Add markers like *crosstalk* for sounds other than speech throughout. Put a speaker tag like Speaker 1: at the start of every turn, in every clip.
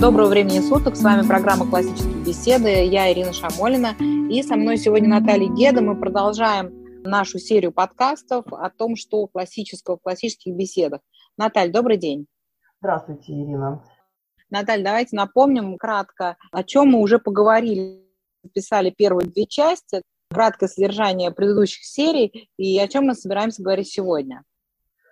Speaker 1: Доброго времени суток. С вами программа «Классические беседы». Я Ирина Шамолина. И со мной сегодня Наталья Геда. Мы продолжаем нашу серию подкастов о том, что классического в классических беседах. Наталья, добрый день.
Speaker 2: Здравствуйте, Ирина.
Speaker 1: Наталья, давайте напомним кратко, о чем мы уже поговорили. Писали первые две части, краткое содержание предыдущих серий и о чем мы собираемся говорить сегодня.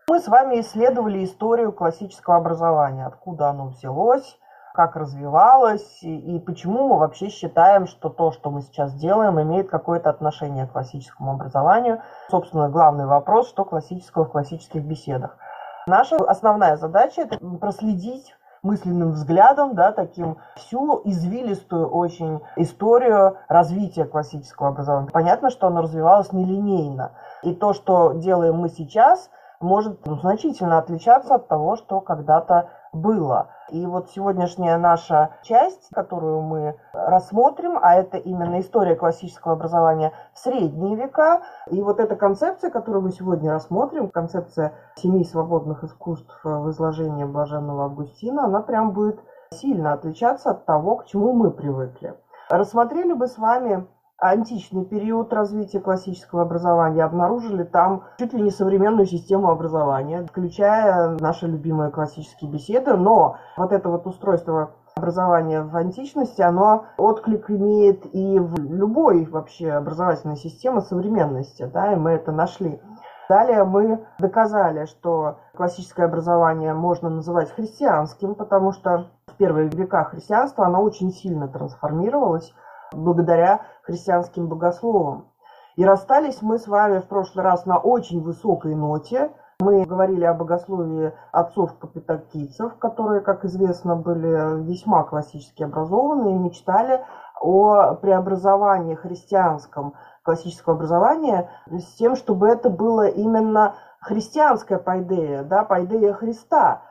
Speaker 2: Мы с вами исследовали историю классического образования, откуда оно взялось, как развивалось и, и почему мы вообще считаем, что то, что мы сейчас делаем, имеет какое-то отношение к классическому образованию. Собственно, главный вопрос, что классического в классических беседах. Наша основная задача – это проследить мысленным взглядом, да, таким всю извилистую очень историю развития классического образования. Понятно, что оно развивалось нелинейно. И то, что делаем мы сейчас, может ну, значительно отличаться от того, что когда-то было. И вот сегодняшняя наша часть, которую мы рассмотрим, а это именно история классического образования в средние века, и вот эта концепция, которую мы сегодня рассмотрим, концепция семи свободных искусств в изложении Блаженного Августина, она прям будет сильно отличаться от того, к чему мы привыкли. Рассмотрели бы с вами античный период развития классического образования, обнаружили там чуть ли не современную систему образования, включая наши любимые классические беседы, но вот это вот устройство образования в античности, оно отклик имеет и в любой вообще образовательной системе современности, да, и мы это нашли. Далее мы доказали, что классическое образование можно называть христианским, потому что в первые века христианства оно очень сильно трансформировалось благодаря христианским богословам. И расстались мы с вами в прошлый раз на очень высокой ноте. Мы говорили о богословии отцов-капитакийцев, которые, как известно, были весьма классически образованы и мечтали о преобразовании христианском классического образования с тем, чтобы это было именно христианская пайдея, да, пайдея Христа.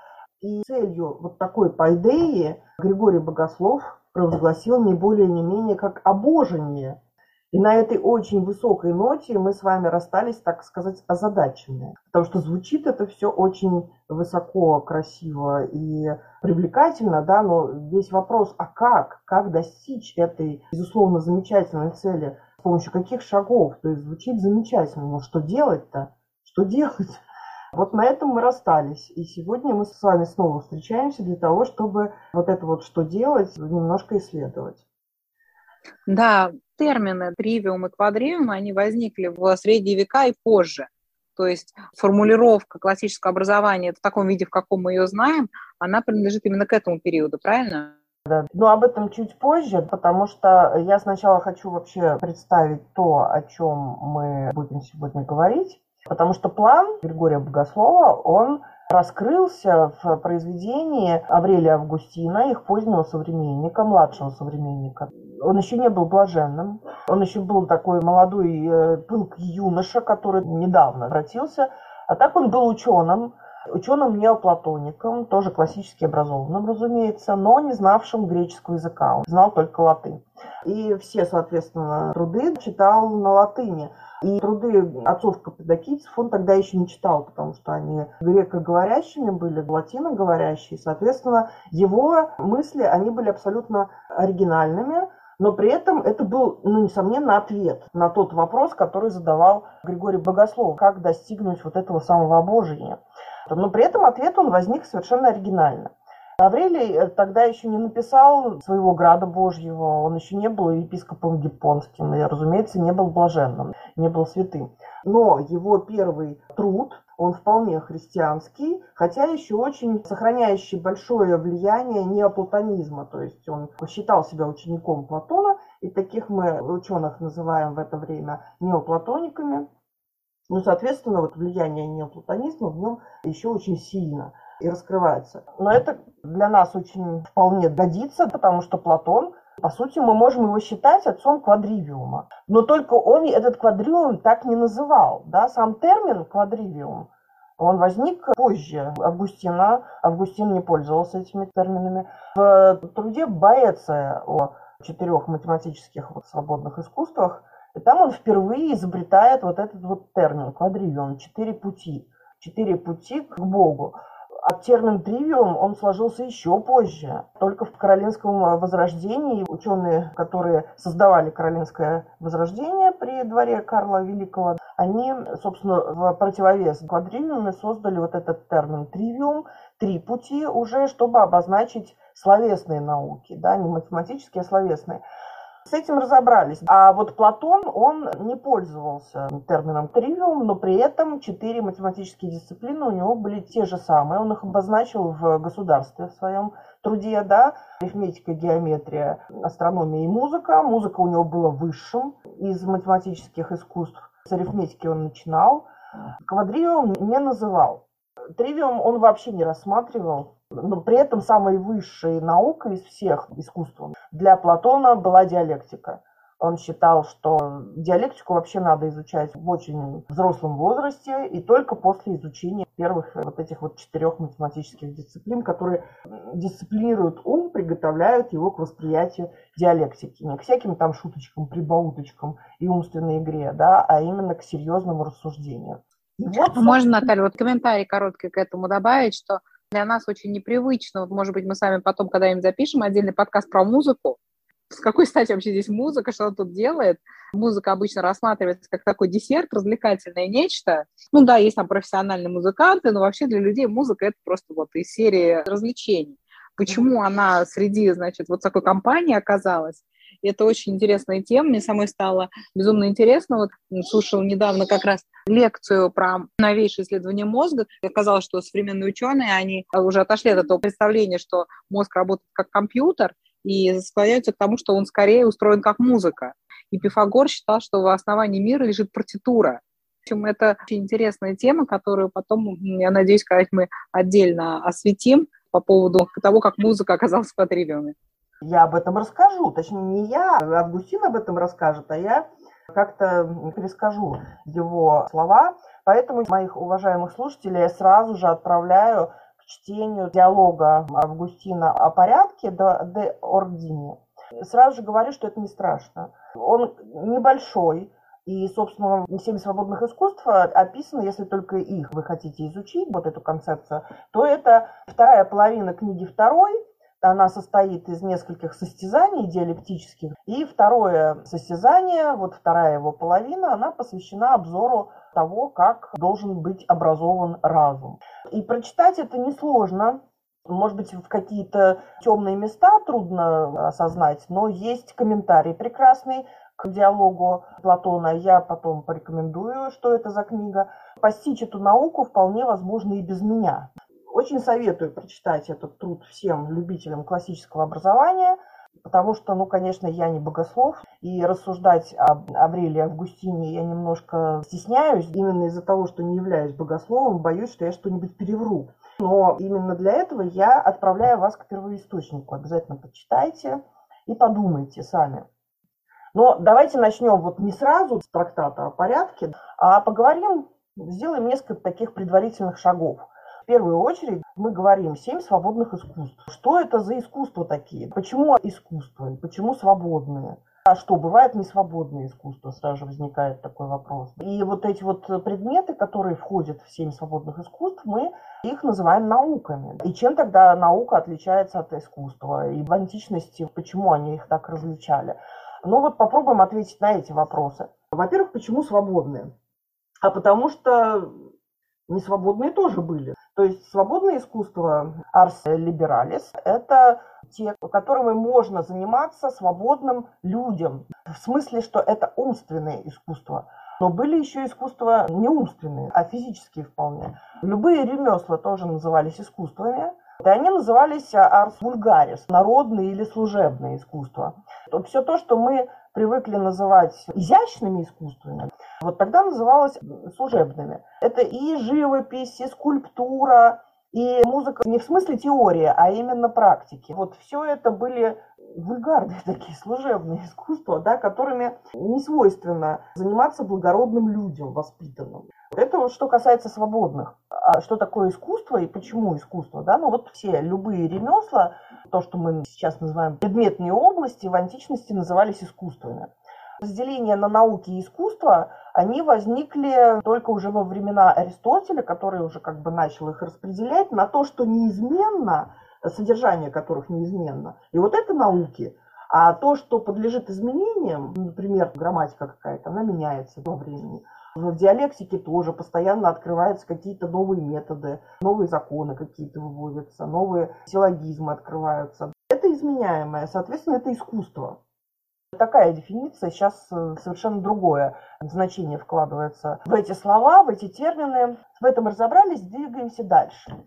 Speaker 2: И целью вот такой пайдеи Григорий Богослов провозгласил не более не менее как обожение. И на этой очень высокой ноте мы с вами расстались, так сказать, озадаченные. Потому что звучит это все очень высоко, красиво и привлекательно, да, но весь вопрос, а как? Как достичь этой, безусловно, замечательной цели? С помощью каких шагов? То есть звучит замечательно, но что делать-то? Что делать? Вот на этом мы расстались. И сегодня мы с вами снова встречаемся для того, чтобы вот это вот что делать, немножко исследовать.
Speaker 1: Да, термины тривиум и квадривиум, они возникли в средние века и позже. То есть формулировка классического образования в таком виде, в каком мы ее знаем, она принадлежит именно к этому периоду, правильно?
Speaker 2: Да. Но об этом чуть позже, потому что я сначала хочу вообще представить то, о чем мы будем сегодня говорить. Потому что план Григория Богослова, он раскрылся в произведении Аврелия Августина, их позднего современника, младшего современника. Он еще не был блаженным, он еще был такой молодой э, пылкий юноша, который недавно обратился, а так он был ученым, ученым неоплатоником, тоже классически образованным, разумеется, но не знавшим греческого языка, он знал только латынь. И все, соответственно, труды читал на латыни. И труды отцов каппадокийцев он тогда еще не читал, потому что они грекоговорящими были, латиноговорящие. Соответственно, его мысли, они были абсолютно оригинальными, но при этом это был, ну, несомненно, ответ на тот вопрос, который задавал Григорий Богослов, как достигнуть вот этого самого обожения. Но при этом ответ он возник совершенно оригинально. Аврелий э, тогда еще не написал своего града Божьего, он еще не был епископом гиппонским, и, разумеется, не был блаженным, не был святым. Но его первый труд, он вполне христианский, хотя еще очень сохраняющий большое влияние неоплатонизма, то есть он считал себя учеником Платона, и таких мы ученых называем в это время неоплатониками. Ну, соответственно, вот влияние неоплатонизма в нем еще очень сильно – и раскрывается. Но это для нас очень вполне годится, потому что Платон, по сути, мы можем его считать отцом квадривиума. Но только он этот квадривиум так не называл. Да? Сам термин квадривиум, он возник позже Августина. Августин не пользовался этими терминами. В труде Боэция о четырех математических вот свободных искусствах, и там он впервые изобретает вот этот вот термин квадривиум, четыре пути, четыре пути к Богу. А термин «тривиум» он сложился еще позже. Только в Каролинском возрождении ученые, которые создавали Каролинское возрождение при дворе Карла Великого, они, собственно, в противовес квадривиуме создали вот этот термин «тривиум», три пути уже, чтобы обозначить словесные науки, да, не математические, а словесные. С этим разобрались. А вот Платон, он не пользовался термином тривиум, но при этом четыре математические дисциплины у него были те же самые. Он их обозначил в государстве в своем труде, да, арифметика, геометрия, астрономия и музыка. Музыка у него была высшим из математических искусств. С арифметики он начинал. Квадривиум не называл. Тривиум он вообще не рассматривал но при этом самой высшей наукой из всех искусств для Платона была диалектика. Он считал, что диалектику вообще надо изучать в очень взрослом возрасте и только после изучения первых вот этих вот четырех математических дисциплин, которые дисциплинируют ум, приготовляют его к восприятию диалектики. Не к всяким там шуточкам, прибауточкам и умственной игре, да, а именно к серьезному рассуждению.
Speaker 1: вот, Можно, Наталья, вот комментарий короткий к этому добавить, что для нас очень непривычно. Вот, может быть, мы с вами потом когда-нибудь запишем отдельный подкаст про музыку. С какой стати вообще здесь музыка, что она тут делает? Музыка обычно рассматривается как такой десерт, развлекательное нечто. Ну да, есть там профессиональные музыканты, но вообще для людей музыка – это просто вот из серии развлечений. Почему она среди, значит, вот такой компании оказалась? И это очень интересная тема. Мне самой стало безумно интересно. Вот слушала недавно как раз лекцию про новейшее исследование мозга. Оказалось, что современные ученые, они уже отошли от этого представления, что мозг работает как компьютер, и склоняются к тому, что он скорее устроен как музыка. И Пифагор считал, что в основании мира лежит партитура. В общем, это очень интересная тема, которую потом, я надеюсь, когда мы отдельно осветим по поводу того, как музыка оказалась в Патривиуме.
Speaker 2: Я об этом расскажу. Точнее, не я, а Августин об этом расскажет, а я как-то перескажу его слова. Поэтому моих уважаемых слушателей я сразу же отправляю к чтению диалога Августина о порядке де Ордине. Сразу же говорю, что это не страшно. Он небольшой, и, собственно, семь свободных искусств описаны, если только их вы хотите изучить, вот эту концепцию, то это вторая половина книги второй, она состоит из нескольких состязаний диалектических. И второе состязание, вот вторая его половина, она посвящена обзору того, как должен быть образован разум. И прочитать это несложно. Может быть, в какие-то темные места трудно осознать, но есть комментарий прекрасный к диалогу Платона. Я потом порекомендую, что это за книга. Постичь эту науку вполне возможно и без меня. Очень советую прочитать этот труд всем любителям классического образования, потому что, ну, конечно, я не богослов, и рассуждать об Аврелии Августине я немножко стесняюсь, именно из-за того, что не являюсь богословом, боюсь, что я что-нибудь перевру. Но именно для этого я отправляю вас к первоисточнику. Обязательно почитайте и подумайте сами. Но давайте начнем вот не сразу с трактата о порядке, а поговорим, сделаем несколько таких предварительных шагов – в первую очередь мы говорим «семь свободных искусств». Что это за искусства такие? Почему искусства? Почему свободные? А что, бывает несвободное искусство? Сразу же возникает такой вопрос. И вот эти вот предметы, которые входят в семь свободных искусств, мы их называем науками. И чем тогда наука отличается от искусства? И в античности почему они их так различали? Ну вот попробуем ответить на эти вопросы. Во-первых, почему свободные? А потому что несвободные тоже были. То есть свободное искусство Ars Liberalis – это те, которыми можно заниматься свободным людям. В смысле, что это умственное искусство. Но были еще искусства не умственные, а физические вполне. Любые ремесла тоже назывались искусствами. И они назывались ars vulgaris, народные или служебные искусства. Все то, что мы привыкли называть изящными искусствами, вот тогда называлось служебными. Это и живопись, и скульптура, и музыка не в смысле теории, а именно практики. Вот все это были вульгарные *laughs* такие служебные искусства, да, которыми не свойственно заниматься благородным людям, воспитанным. Это вот что касается свободных. А что такое искусство и почему искусство? Да? Ну вот все, любые ремесла, то, что мы сейчас называем предметные области, в античности назывались искусствами. Разделения на науки и искусство, они возникли только уже во времена Аристотеля, который уже как бы начал их распределять на то, что неизменно, содержание которых неизменно. И вот это науки. А то, что подлежит изменениям, например, грамматика какая-то, она меняется во времени. В диалектике тоже постоянно открываются какие-то новые методы, новые законы какие-то выводятся, новые силлогизмы открываются. Это изменяемое, соответственно, это искусство. Такая дефиниция, сейчас э, совершенно другое значение вкладывается в эти слова, в эти термины. В этом разобрались, двигаемся дальше.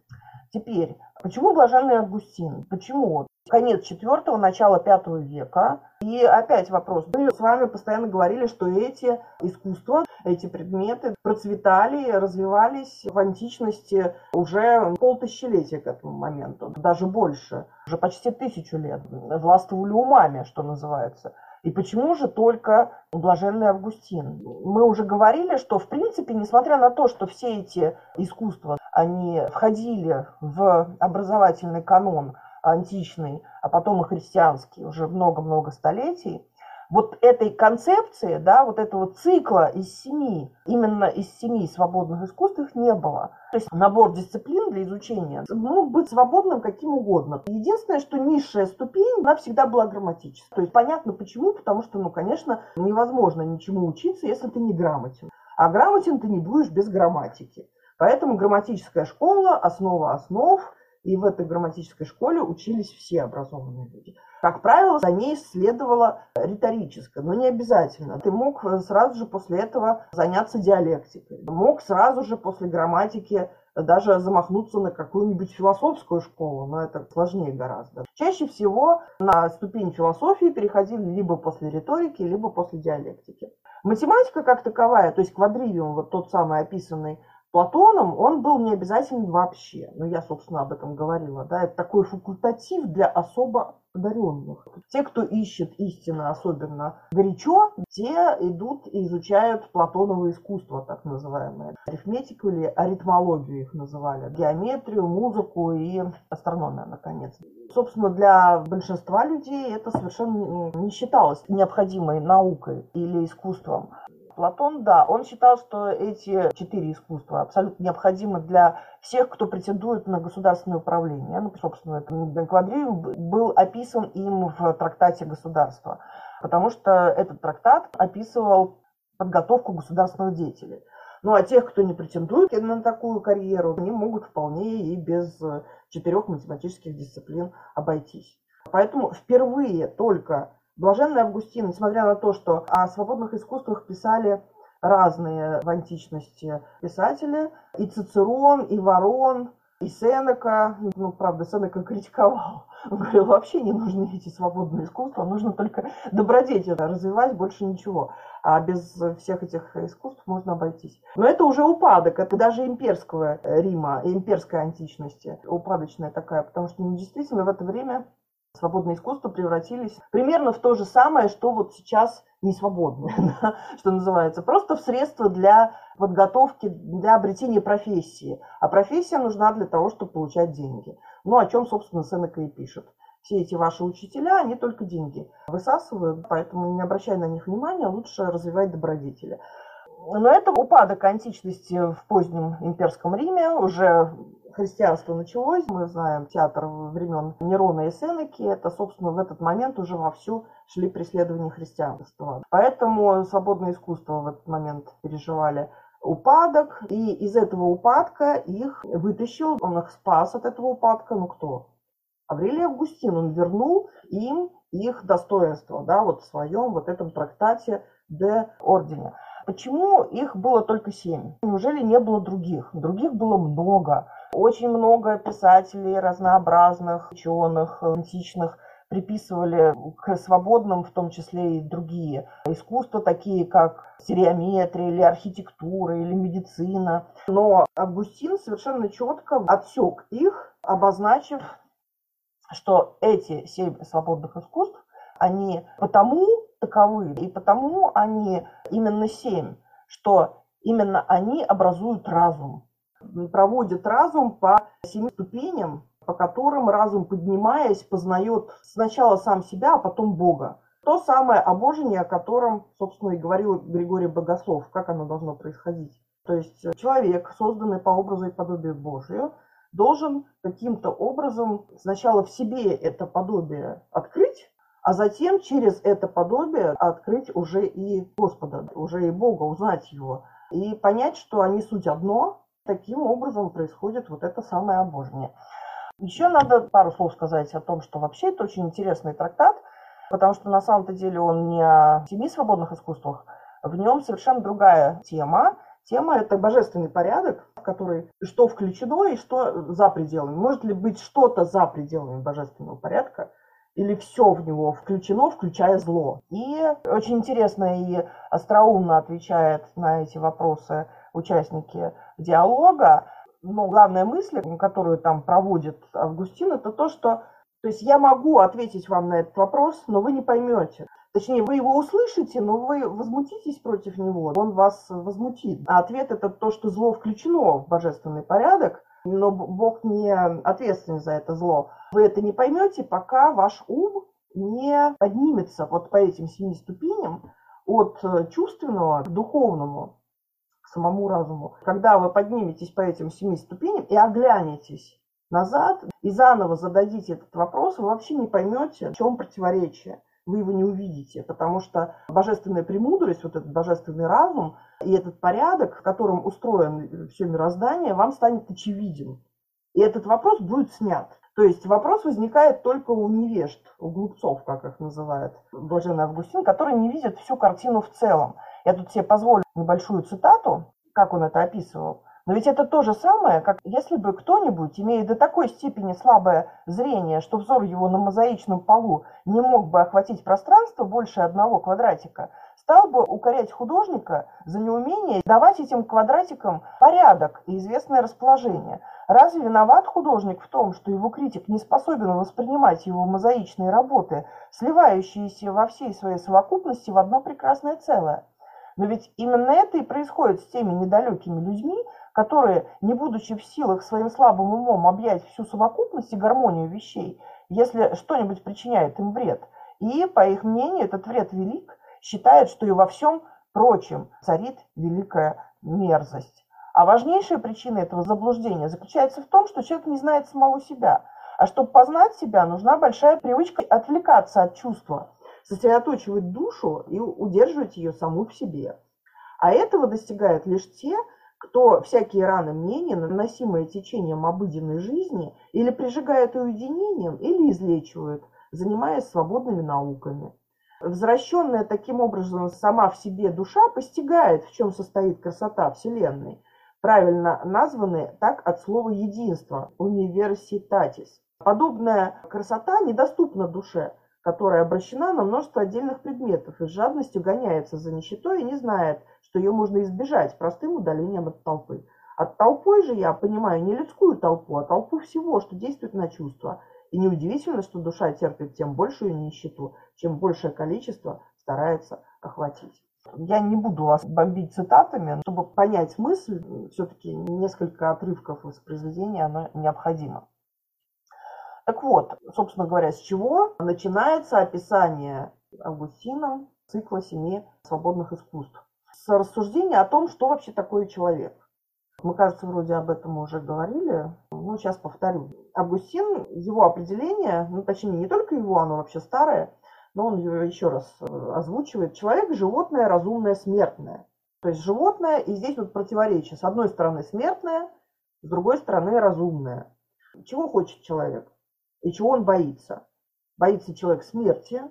Speaker 2: Теперь, почему блаженный Августин? Почему? Конец четвертого, начало пятого века. И опять вопрос. Мы с вами постоянно говорили, что эти искусства, эти предметы процветали, развивались в античности уже полтысячелетия к этому моменту, даже больше, уже почти тысячу лет. Властвовали умами, что называется. И почему же только блаженный Августин? Мы уже говорили, что в принципе, несмотря на то, что все эти искусства, они входили в образовательный канон античный, а потом и христианский уже много-много столетий, вот этой концепции, да, вот этого цикла из семи, именно из семи свободных искусств их не было. То есть набор дисциплин для изучения мог быть свободным каким угодно. Единственное, что низшая ступень, она всегда была грамматическая. То есть понятно почему, потому что, ну, конечно, невозможно ничему учиться, если ты не грамотен. А грамотен ты не будешь без грамматики. Поэтому грамматическая школа, основа основ, и в этой грамматической школе учились все образованные люди. Как правило, за ней следовало риторическое, но не обязательно. Ты мог сразу же после этого заняться диалектикой. Мог сразу же после грамматики даже замахнуться на какую-нибудь философскую школу, но это сложнее гораздо. Чаще всего на ступень философии переходили либо после риторики, либо после диалектики. Математика как таковая, то есть квадривиум, вот тот самый описанный Платоном, он был не обязателен вообще. Ну, я, собственно, об этом говорила. Да? Это такой факультатив для особо одаренных. Те, кто ищет истину особенно горячо, те идут и изучают Платоново искусство, так называемое. Арифметику или аритмологию их называли. Геометрию, музыку и астрономию, наконец. Собственно, для большинства людей это совершенно не считалось необходимой наукой или искусством. Платон, да, он считал, что эти четыре искусства абсолютно необходимы для всех, кто претендует на государственное управление. Ну, собственно, квадривиум был описан им в трактате государства, потому что этот трактат описывал подготовку государственных деятелей. Ну, а тех, кто не претендует на такую карьеру, они могут вполне и без четырех математических дисциплин обойтись. Поэтому впервые только Блаженный Августин, несмотря на то, что о свободных искусствах писали разные в античности писатели, и Цицерон, и Ворон, и Сенека, ну, правда, Сенека *laughs* критиковал, он говорил, вообще не нужны эти свободные искусства, нужно только добродетель развивать, больше ничего. А без всех этих искусств можно обойтись. Но это уже упадок, это даже имперского Рима, имперской античности, упадочная такая, потому что ну, действительно в это время свободное искусство превратились примерно в то же самое, что вот сейчас не свободное, *laughs* да, что называется, просто в средства для подготовки, для обретения профессии. А профессия нужна для того, чтобы получать деньги. Ну, о чем, собственно, Сенека и пишет. Все эти ваши учителя, они только деньги высасывают, поэтому не обращай на них внимания, лучше развивать добродетели. Но это упадок античности в позднем имперском Риме, уже христианство началось, мы знаем театр времен Нерона и Сенеки, это, собственно, в этот момент уже вовсю шли преследования христианства. Поэтому свободное искусство в этот момент переживали упадок, и из этого упадка их вытащил, он их спас от этого упадка, ну кто? Аврелий Августин, он вернул им их достоинство, да, вот в своем вот этом трактате де Ордене. Почему их было только семь? Неужели не было других? Других было много. Очень много писателей разнообразных, ученых, античных приписывали к свободным, в том числе и другие искусства, такие как стереометрия или архитектура или медицина. Но Августин совершенно четко отсек их, обозначив, что эти семь свободных искусств, они потому таковы, и потому они именно семь, что именно они образуют разум проводит разум по семи ступеням, по которым разум, поднимаясь, познает сначала сам себя, а потом Бога. то самое обожение, о котором, собственно, и говорил Григорий Богослов, как оно должно происходить. То есть человек, созданный по образу и подобию Божию, должен каким-то образом сначала в себе это подобие открыть, а затем через это подобие открыть уже и Господа, уже и Бога, узнать Его. И понять, что они суть одно, таким образом происходит вот это самое обожение. Еще надо пару слов сказать о том, что вообще это очень интересный трактат, потому что на самом-то деле он не о семи свободных искусствах, в нем совершенно другая тема. Тема – это божественный порядок, в который что включено и что за пределами. Может ли быть что-то за пределами божественного порядка, или все в него включено, включая зло. И очень интересно и остроумно отвечает на эти вопросы участники диалога. Но главная мысль, которую там проводит Августин, это то, что то есть я могу ответить вам на этот вопрос, но вы не поймете. Точнее, вы его услышите, но вы возмутитесь против него, он вас возмутит. А ответ это то, что зло включено в божественный порядок, но Бог не ответственен за это зло. Вы это не поймете, пока ваш ум не поднимется вот по этим семи ступеням от чувственного к духовному, самому разуму. Когда вы подниметесь по этим семи ступеням и оглянетесь назад и заново зададите этот вопрос, вы вообще не поймете, в чем противоречие. Вы его не увидите, потому что божественная премудрость, вот этот божественный разум и этот порядок, в котором устроен все мироздание, вам станет очевиден. И этот вопрос будет снят. То есть вопрос возникает только у невежд, у глупцов, как их называет Блаженный Августин, которые не видят всю картину в целом. Я тут себе позволю небольшую цитату, как он это описывал. Но ведь это то же самое, как если бы кто-нибудь, имея до такой степени слабое зрение, что взор его на мозаичном полу не мог бы охватить пространство больше одного квадратика, стал бы укорять художника за неумение давать этим квадратикам порядок и известное расположение. Разве виноват художник в том, что его критик не способен воспринимать его мозаичные работы, сливающиеся во всей своей совокупности в одно прекрасное целое? Но ведь именно это и происходит с теми недалекими людьми, которые, не будучи в силах своим слабым умом объять всю совокупность и гармонию вещей, если что-нибудь причиняет им вред, и, по их мнению, этот вред велик, считают, что и во всем прочем царит великая мерзость. А важнейшая причина этого заблуждения заключается в том, что человек не знает самого себя. А чтобы познать себя, нужна большая привычка отвлекаться от чувства, сосредоточивать душу и удерживать ее саму в себе. А этого достигают лишь те, кто всякие раны мнения, наносимые течением обыденной жизни, или прижигают уединением, или излечивают, занимаясь свободными науками. Возвращенная таким образом сама в себе душа постигает, в чем состоит красота Вселенной, правильно названные так от слова единство – университатис. Подобная красота недоступна душе, которая обращена на множество отдельных предметов и с жадностью гоняется за нищетой и не знает, что ее можно избежать простым удалением от толпы. От толпой же я понимаю не людскую толпу, а толпу всего, что действует на чувства. И неудивительно, что душа терпит тем большую нищету, чем большее количество старается охватить. Я не буду вас бомбить цитатами, чтобы понять мысль, все-таки несколько отрывков из произведения оно необходимо. Так вот, собственно говоря, с чего начинается описание Августином цикла семи свободных искусств? с рассуждения о том, что вообще такое человек. Мы, кажется, вроде об этом уже говорили, ну, сейчас повторю. Августин, его определение, ну, точнее, не только его, оно вообще старое, но он еще раз э, озвучивает. Человек – животное, разумное, смертное. То есть животное, и здесь вот противоречие. С одной стороны смертное, с другой стороны разумное. Чего хочет человек? И чего он боится? Боится человек смерти,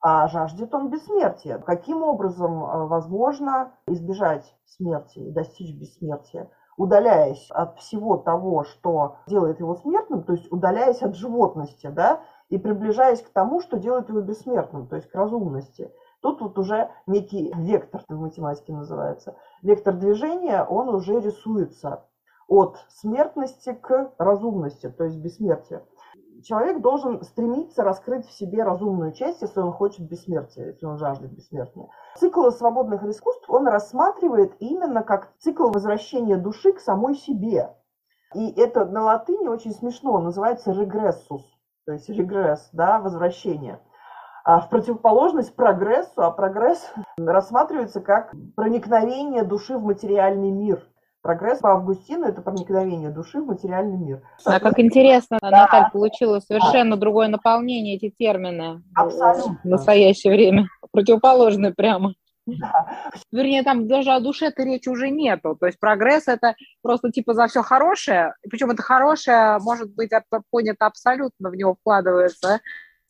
Speaker 2: а жаждет он бессмертия. Каким образом э, возможно избежать смерти и достичь бессмертия? Удаляясь от всего того, что делает его смертным, то есть удаляясь от животности, да, и приближаясь к тому, что делает его бессмертным, то есть к разумности. Тут вот уже некий вектор в математике называется. Вектор движения, он уже рисуется от смертности к разумности, то есть бессмертия человек должен стремиться раскрыть в себе разумную часть, если он хочет бессмертия, если он жаждет бессмертия. Цикл свободных искусств он рассматривает именно как цикл возвращения души к самой себе. И это на латыни очень смешно, называется регрессус, то есть регресс, да, возвращение. а в противоположность прогрессу, а прогресс *laughs* рассматривается как проникновение души в материальный мир. Прогресс по Августину – это проникновение души в материальный мир.
Speaker 1: А как интересно, да. Наталья, получила совершенно да. другое наполнение, эти термины Абсолютно. в настоящее время. Противоположные прямо. Да. Вернее, там даже о душе-то речи уже нету. То есть прогресс – это просто типа за все хорошее. Причем это хорошее может быть понято абсолютно, в него вкладывается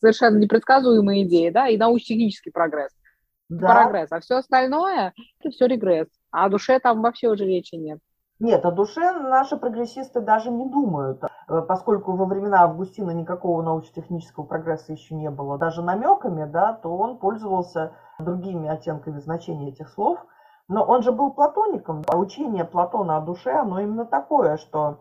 Speaker 1: совершенно непредсказуемые идеи, да, и научно-технический прогресс. Да. Прогресс. А все остальное – это все регресс. А о душе там вообще уже речи нет.
Speaker 2: Нет, о душе наши прогрессисты даже не думают, э, поскольку во времена Августина никакого научно-технического прогресса еще не было, даже намеками, да, то он пользовался другими оттенками значения этих слов. Но он же был платоником, а учение Платона о душе, оно именно такое, что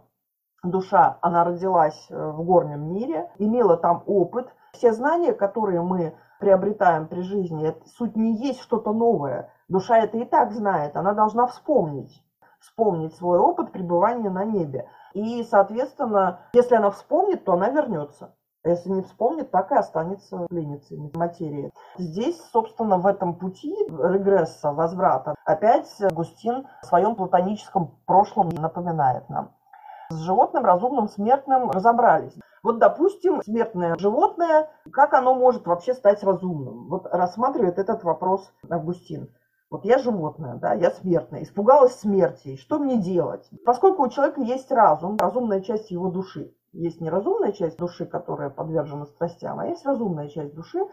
Speaker 2: душа, она родилась э, в горнем мире, имела там опыт. Все знания, которые мы приобретаем при жизни, суть не есть что-то новое. Душа это и так знает, она должна вспомнить вспомнить свой опыт пребывания на небе. И, соответственно, если она вспомнит, то она вернется. А если не вспомнит, так и останется пленницей материи. Здесь, собственно, в этом пути регресса, возврата, опять Густин в своем платоническом прошлом напоминает нам. С животным, разумным, смертным разобрались. Вот, допустим, смертное животное, как оно может вообще стать разумным? Вот рассматривает этот вопрос Августин. Вот я животное, да, я смертное, испугалась смерти. Что мне делать? Поскольку у человека есть разум, разумная часть его души. Есть неразумная часть души, которая подвержена страстям, а есть разумная часть души.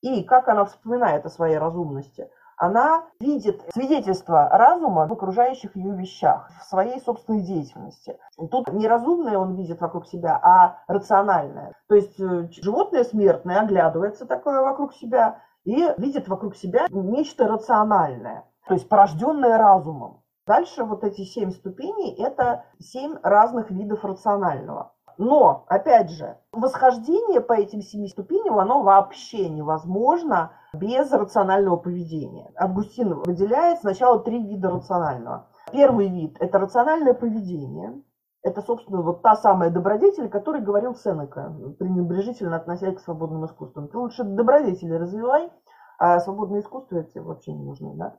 Speaker 2: И как она вспоминает о своей разумности? Она видит свидетельство разума в окружающих ее вещах, в своей собственной деятельности. Тут неразумное он видит вокруг себя, а рациональное. То есть э, животное смертное оглядывается такое вокруг себя, и видит вокруг себя нечто рациональное, то есть порожденное разумом. Дальше вот эти семь ступеней – это семь разных видов рационального. Но, опять же, восхождение по этим семи ступеням, оно вообще невозможно без рационального поведения. Августин выделяет сначала три вида рационального. Первый вид – это рациональное поведение. Это, собственно, вот та самая добродетель, о которой говорил Сенека, пренебрежительно относясь к свободным искусствам. Ты лучше добродетели развивай, а свободное искусство тебе вообще не нужно, да?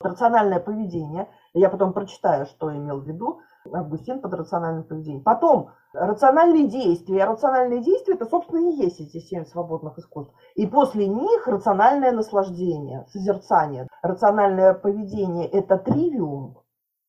Speaker 2: Рациональное поведение. Я потом прочитаю, что имел в виду Августин под рациональным поведением. Потом рациональные действия. Рациональные действия это, собственно, и есть эти семь свободных искусств. И после них рациональное наслаждение, созерцание. Рациональное поведение это тривиум,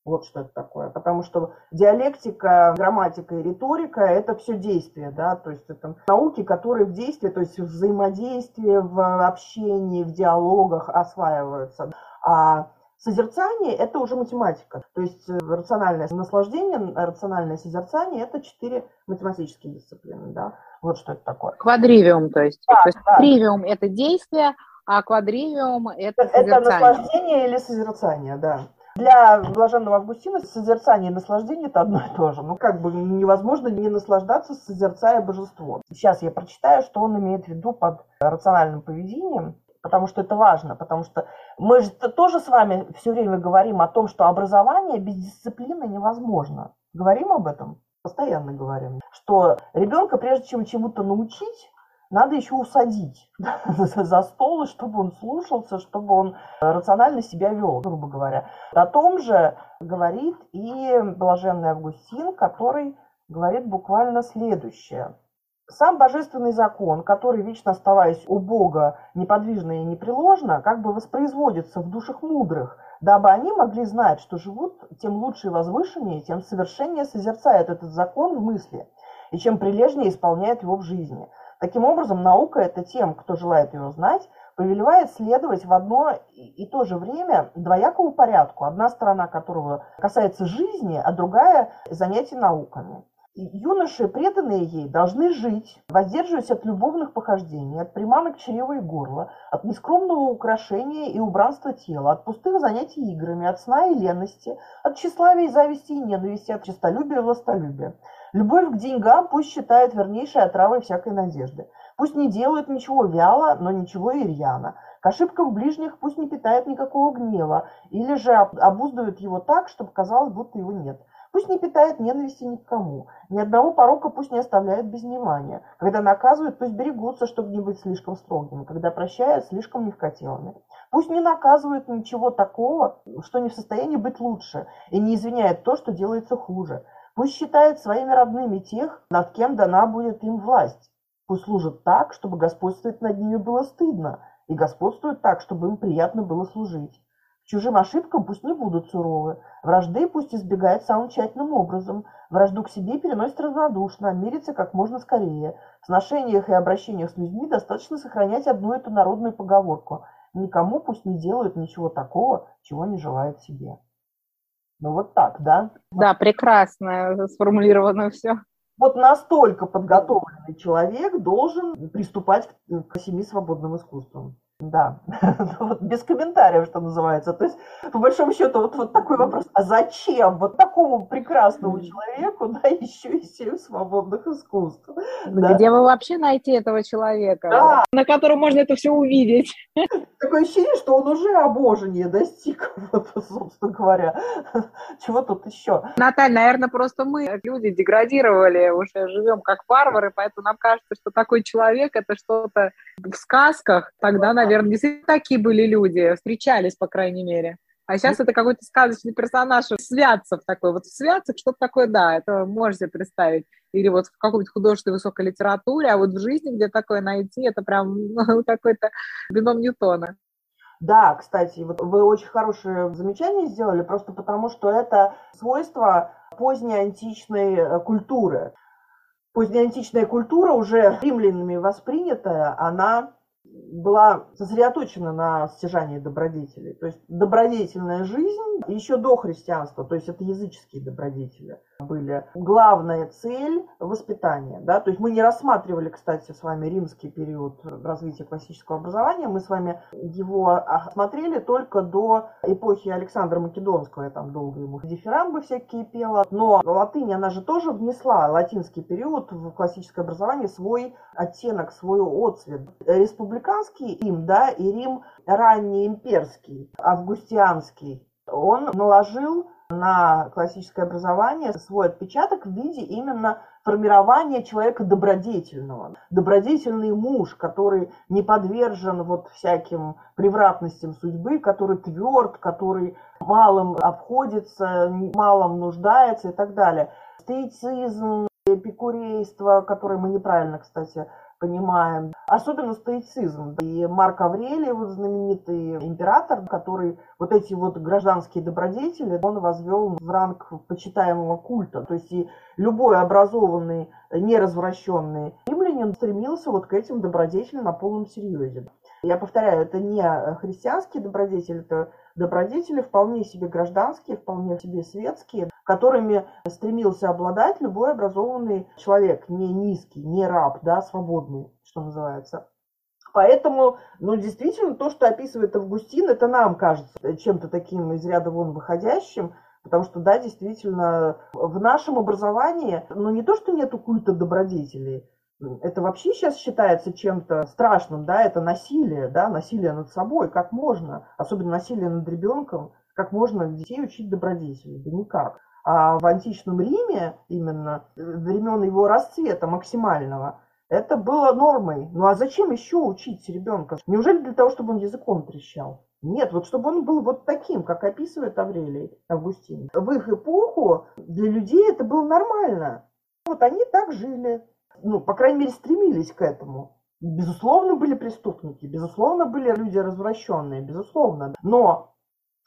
Speaker 2: вот что это такое. Потому что диалектика, грамматика и риторика – это все действие, да, то есть это науки, которые в действии, то есть в взаимодействии, в общении, в диалогах осваиваются. А Созерцание – это уже математика. То есть э, рациональное наслаждение, рациональное созерцание – это четыре математические дисциплины. Да? Вот что это такое.
Speaker 1: Квадривиум, то есть. Да, то есть да. тривиум – это действие, а квадривиум – это созерцание.
Speaker 2: Это наслаждение или созерцание, да. Для блаженного Августина созерцание и наслаждение – это одно и то же. Ну, как бы невозможно не наслаждаться, созерцая божество. Сейчас я прочитаю, что он имеет в виду под рациональным поведением, потому что это важно, потому что мы же тоже с вами все время говорим о том, что образование без дисциплины невозможно. Говорим об этом? Постоянно говорим. Что ребенка, прежде чем чему-то научить, надо еще усадить *laughs* за стол, чтобы он слушался, чтобы он рационально себя вел, грубо говоря. О том же говорит и блаженный Августин, который говорит буквально следующее. Сам божественный закон, который, вечно оставаясь у Бога неподвижно и непреложно, как бы воспроизводится в душах мудрых, дабы они могли знать, что живут тем лучше и возвышеннее, тем совершеннее созерцают этот закон в мысли, и чем прилежнее исполняют его в жизни – Таким образом, наука – это тем, кто желает ее знать, повелевает следовать в одно и то же время двоякому порядку, одна сторона которого касается жизни, а другая – занятий науками. Юноши, преданные ей, должны жить, воздерживаясь от любовных похождений, от приманок чрева и горла, от нескромного украшения и убранства тела, от пустых занятий играми, от сна и лености, от тщеславия и зависти и ненависти, от честолюбия и властолюбия. Любовь к деньгам пусть считает вернейшей отравой всякой надежды. Пусть не делают ничего вяло, но ничего и рьяно. К ошибкам ближних пусть не питает никакого гнева, или же обуздывает его так, чтобы казалось, будто его нет. Пусть не питает ненависти ни к кому. Ни одного порока пусть не оставляет без внимания. Когда наказывают, пусть берегутся, чтобы не быть слишком строгими. Когда прощают, слишком мягкотелыми. Пусть не наказывают ничего такого, что не в состоянии быть лучше, и не извиняет то, что делается хуже. Пусть считает своими родными тех, над кем дана будет им власть. Пусть служат так, чтобы господствовать над ними было стыдно, и господствуют так, чтобы им приятно было служить. Чужим ошибкам пусть не будут суровы. Вражды пусть избегает самым тщательным образом. Вражду к себе переносит равнодушно, мирится как можно скорее. В сношениях и обращениях с людьми достаточно сохранять одну эту народную поговорку. Никому пусть не делают ничего такого, чего не желает себе. Ну вот так, да?
Speaker 1: Да, прекрасно сформулировано все.
Speaker 2: Вот настолько подготовленный человек должен приступать к семи свободным искусствам. Да, *laughs* ну вот без комментариев, что называется. То есть, по большому счету, вот, вот такой вопрос, а зачем вот такому прекрасному человеку, да, еще и семь свободных искусств?
Speaker 1: Да. Где вы вообще найти этого человека, да. на котором можно это все увидеть? *laughs*
Speaker 2: Такое ощущение, что он уже обожения достиг, *laughs* вот, собственно говоря. Чего тут еще?
Speaker 1: Наталья, наверное, просто мы, люди, деградировали, уже живем как варвары, поэтому нам кажется, что такой человек – это что-то в сказках. Тогда, наверное, наверное, действительно такие были люди, встречались, по крайней мере. А сейчас это какой-то сказочный персонаж, Святцев такой. Вот Святцев что-то такое, да, это можете представить. Или вот в какой-то художественной высокой литературе, а вот в жизни, где такое найти, это прям ну, *laughs* какой-то бином Ньютона.
Speaker 2: Да, кстати, вот вы очень хорошее замечание сделали, просто потому что это свойство поздней античной э, культуры. Поздняя античная культура, уже римлянами воспринятая, она была сосредоточена на стяжании добродетелей. То есть добродетельная жизнь еще до христианства, то есть это языческие добродетели были. Главная цель – воспитание. Да? То есть мы не рассматривали, кстати, с вами римский период развития классического образования, мы с вами его осмотрели только до эпохи Александра Македонского, я там долго ему дифирамбы всякие пела, но латынь, она же тоже внесла латинский период в классическое образование свой оттенок, свой отцвет. Республиканский Рим, да, и Рим ранний имперский, августианский, он наложил на классическое образование свой отпечаток в виде именно формирования человека добродетельного. Добродетельный муж, который не подвержен вот всяким превратностям судьбы, который тверд, который малым обходится, малым нуждается и так далее. Стоицизм, эпикурейство, которое мы неправильно, кстати, понимаем. Особенно стоицизм. И Марк Аврелий, вот знаменитый император, который вот эти вот гражданские добродетели, он возвел в ранг почитаемого культа. То есть и любой образованный, неразвращенный римлянин стремился вот к этим добродетелям на полном серьезе. Я повторяю, это не христианский добродетель, это добродетели вполне себе гражданские, вполне себе светские, которыми стремился обладать любой образованный человек, не низкий, не раб, да, свободный, что называется. Поэтому, ну, действительно, то, что описывает Августин, это нам кажется чем-то таким из ряда вон выходящим, потому что, да, действительно, в нашем образовании, ну, не то, что нету культа добродетелей, это вообще сейчас считается чем-то страшным, да, это насилие, да, насилие над собой, как можно, особенно насилие над ребенком, как можно детей учить добродетели, да никак. А в античном Риме, именно времен его расцвета максимального, это было нормой. Ну а зачем еще учить ребенка? Неужели для того, чтобы он языком трещал? Нет, вот чтобы он был вот таким, как описывает Аврелий Августин. В их эпоху для людей это было нормально. Вот они так жили ну, по крайней мере, стремились к этому. Безусловно, были преступники, безусловно, были люди развращенные, безусловно. Но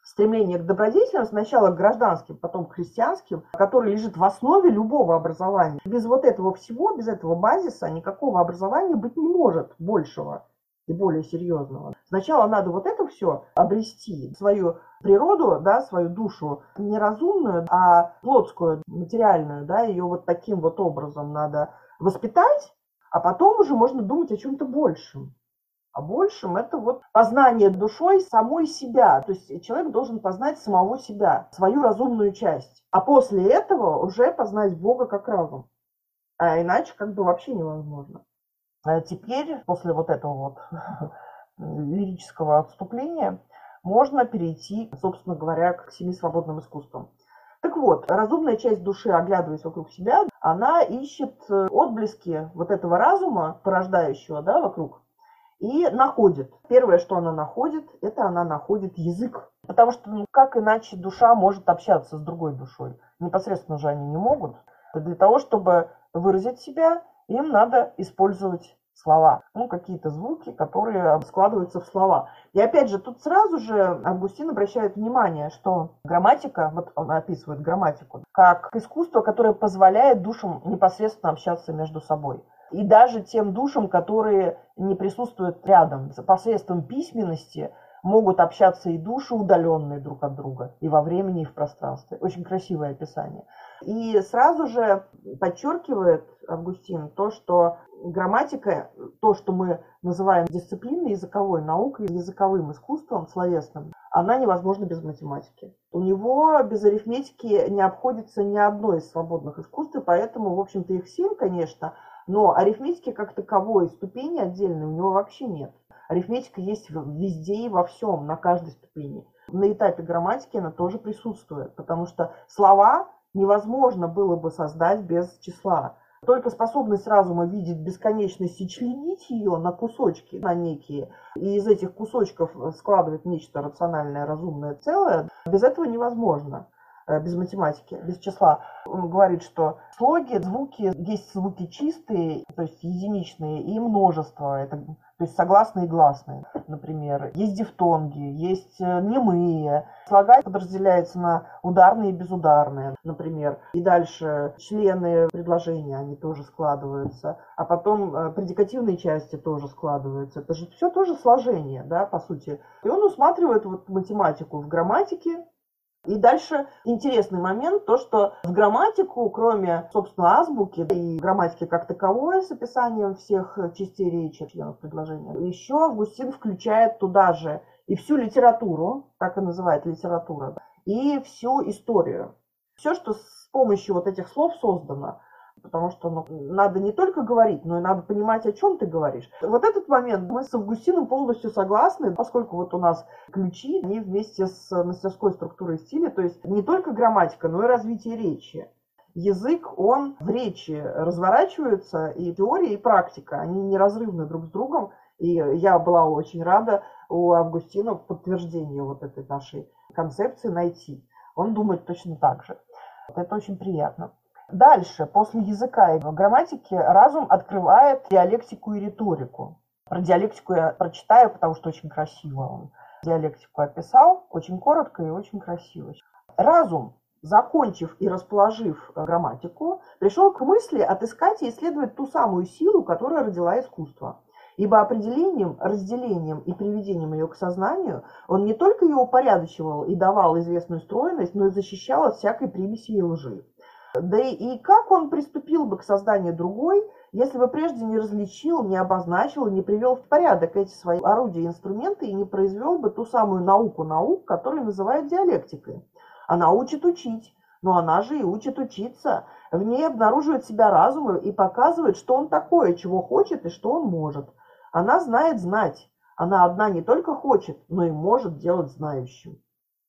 Speaker 2: стремление к добродетелям, сначала к гражданским, потом к христианским, который лежит в основе любого образования. Без вот этого всего, без этого базиса никакого образования быть не может большего и более серьезного. Сначала надо вот это все обрести, свою природу, да, свою душу, не разумную, а плотскую, материальную, да, ее вот таким вот образом надо воспитать, а потом уже можно думать о чем-то большем. А большем это вот познание душой самой себя. То есть человек должен познать самого себя, свою разумную часть. А после этого уже познать Бога как разум. А иначе как бы вообще невозможно. А теперь, после вот этого вот *laughs* лирического отступления, можно перейти, собственно говоря, к семи свободным искусствам. Вот, разумная часть души, оглядываясь вокруг себя, она ищет э, отблески вот этого разума, порождающего да, вокруг, и находит. Первое, что она находит, это она находит язык. Потому что ну, как иначе душа может общаться с другой душой? Непосредственно же они не могут. Для того, чтобы выразить себя, им надо использовать слова, ну, какие-то звуки, которые складываются в слова. И опять же, тут сразу же Августин обращает внимание, что грамматика, вот он описывает грамматику, как искусство, которое позволяет душам непосредственно общаться между собой. И даже тем душам, которые не присутствуют рядом, посредством письменности могут общаться и души удаленные друг от друга, и во времени, и в пространстве. Очень красивое описание. И сразу же подчеркивает Августин то, что грамматика, то, что мы называем дисциплиной языковой наукой, языковым искусством словесным, она невозможна без математики. У него без арифметики не обходится ни одно из свободных искусств, и поэтому, в общем-то, их семь, конечно, но арифметики как таковой ступени отдельной у него вообще нет. Арифметика есть везде и во всем, на каждой ступени. На этапе грамматики она тоже присутствует, потому что слова невозможно было бы создать без числа. Только способность разума видеть бесконечность и членить ее на кусочки, на некие, и из этих кусочков складывать нечто рациональное, разумное целое, без этого невозможно э, без математики, без числа. Он говорит, что слоги, звуки, есть звуки чистые, то есть единичные, и множество. Это то есть согласные и гласные, например. Есть дифтонги, есть э, немые. Слога подразделяются на ударные и безударные, например. И дальше члены предложения, они тоже складываются. А потом э, предикативные части тоже складываются. Это же все тоже сложение, да, по сути. И он усматривает вот математику в грамматике, и дальше интересный момент, то, что в грамматику, кроме, собственно, азбуки и грамматики как таковой с описанием всех частей речи, членов предложения, еще Августин включает туда же и всю литературу, так и называет литература, и всю историю. Все, что с помощью вот этих слов создано, потому что ну, надо не только говорить, но и надо понимать, о чем ты говоришь. Вот этот момент мы с Августином полностью согласны, поскольку вот у нас ключи, они вместе с мастерской структурой стиля, то есть не только грамматика, но и развитие речи. Язык, он в речи разворачивается, и теория, и практика, они неразрывны друг с другом, и я была очень рада у Августина подтверждение вот этой нашей концепции найти. Он думает точно так же. Это очень приятно. Дальше, после языка и грамматики, разум открывает диалектику и риторику. Про диалектику я прочитаю, потому что очень красиво он диалектику описал, очень коротко и очень красиво. Разум, закончив и расположив грамматику, пришел к мысли отыскать и исследовать ту самую силу, которая родила искусство. Ибо определением, разделением и приведением ее к сознанию он не только ее упорядочивал и давал известную стройность, но и защищал от всякой примеси и лжи. Да и, как он приступил бы к созданию другой, если бы прежде не различил, не обозначил, не привел в порядок эти свои орудия и инструменты и не произвел бы ту самую науку наук, которую называют диалектикой. Она учит учить, но она же и учит учиться. В ней обнаруживает себя разум и показывает, что он такое, чего хочет и что он может. Она знает знать. Она одна не только хочет, но и может делать знающим.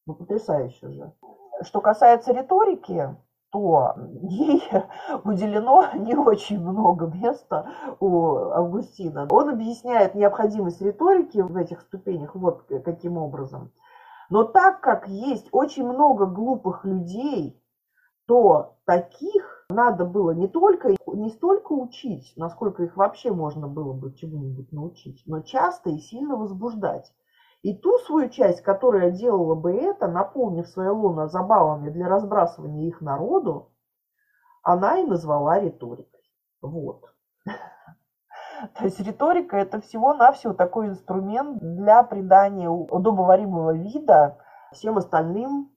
Speaker 2: Ну, потрясающе же. Что касается риторики, то ей *laughs* уделено *laughs* не очень много места у Августина. Он объясняет необходимость риторики в этих ступенях вот каким образом. Но так как есть очень много глупых людей, то таких надо было не только не столько учить, насколько их вообще можно было бы чему-нибудь научить, но часто и сильно возбуждать. И ту свою часть, которая делала бы это, наполнив свое луна забавами для разбрасывания их народу, она и назвала риторикой. Вот. *laughs* То есть риторика это всего-навсего такой инструмент для придания удобоваримого вида всем остальным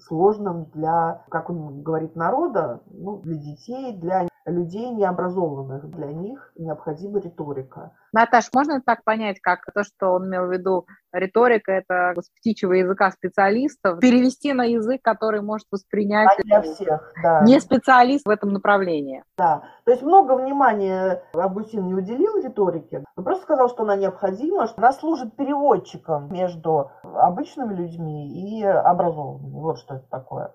Speaker 2: сложным для, как он говорит, народа, ну, для детей, для людей необразованных. Для них необходима риторика.
Speaker 1: Наташ, можно так понять, как то, что он имел в виду риторика, это с птичьего языка специалистов, перевести на язык, который может воспринять
Speaker 2: а для всех, да.
Speaker 1: не специалист в этом направлении.
Speaker 2: Да, то есть много внимания Августин не уделил риторике, он просто сказал, что она необходима, что она служит переводчиком между обычными людьми и образованными. Вот что это такое.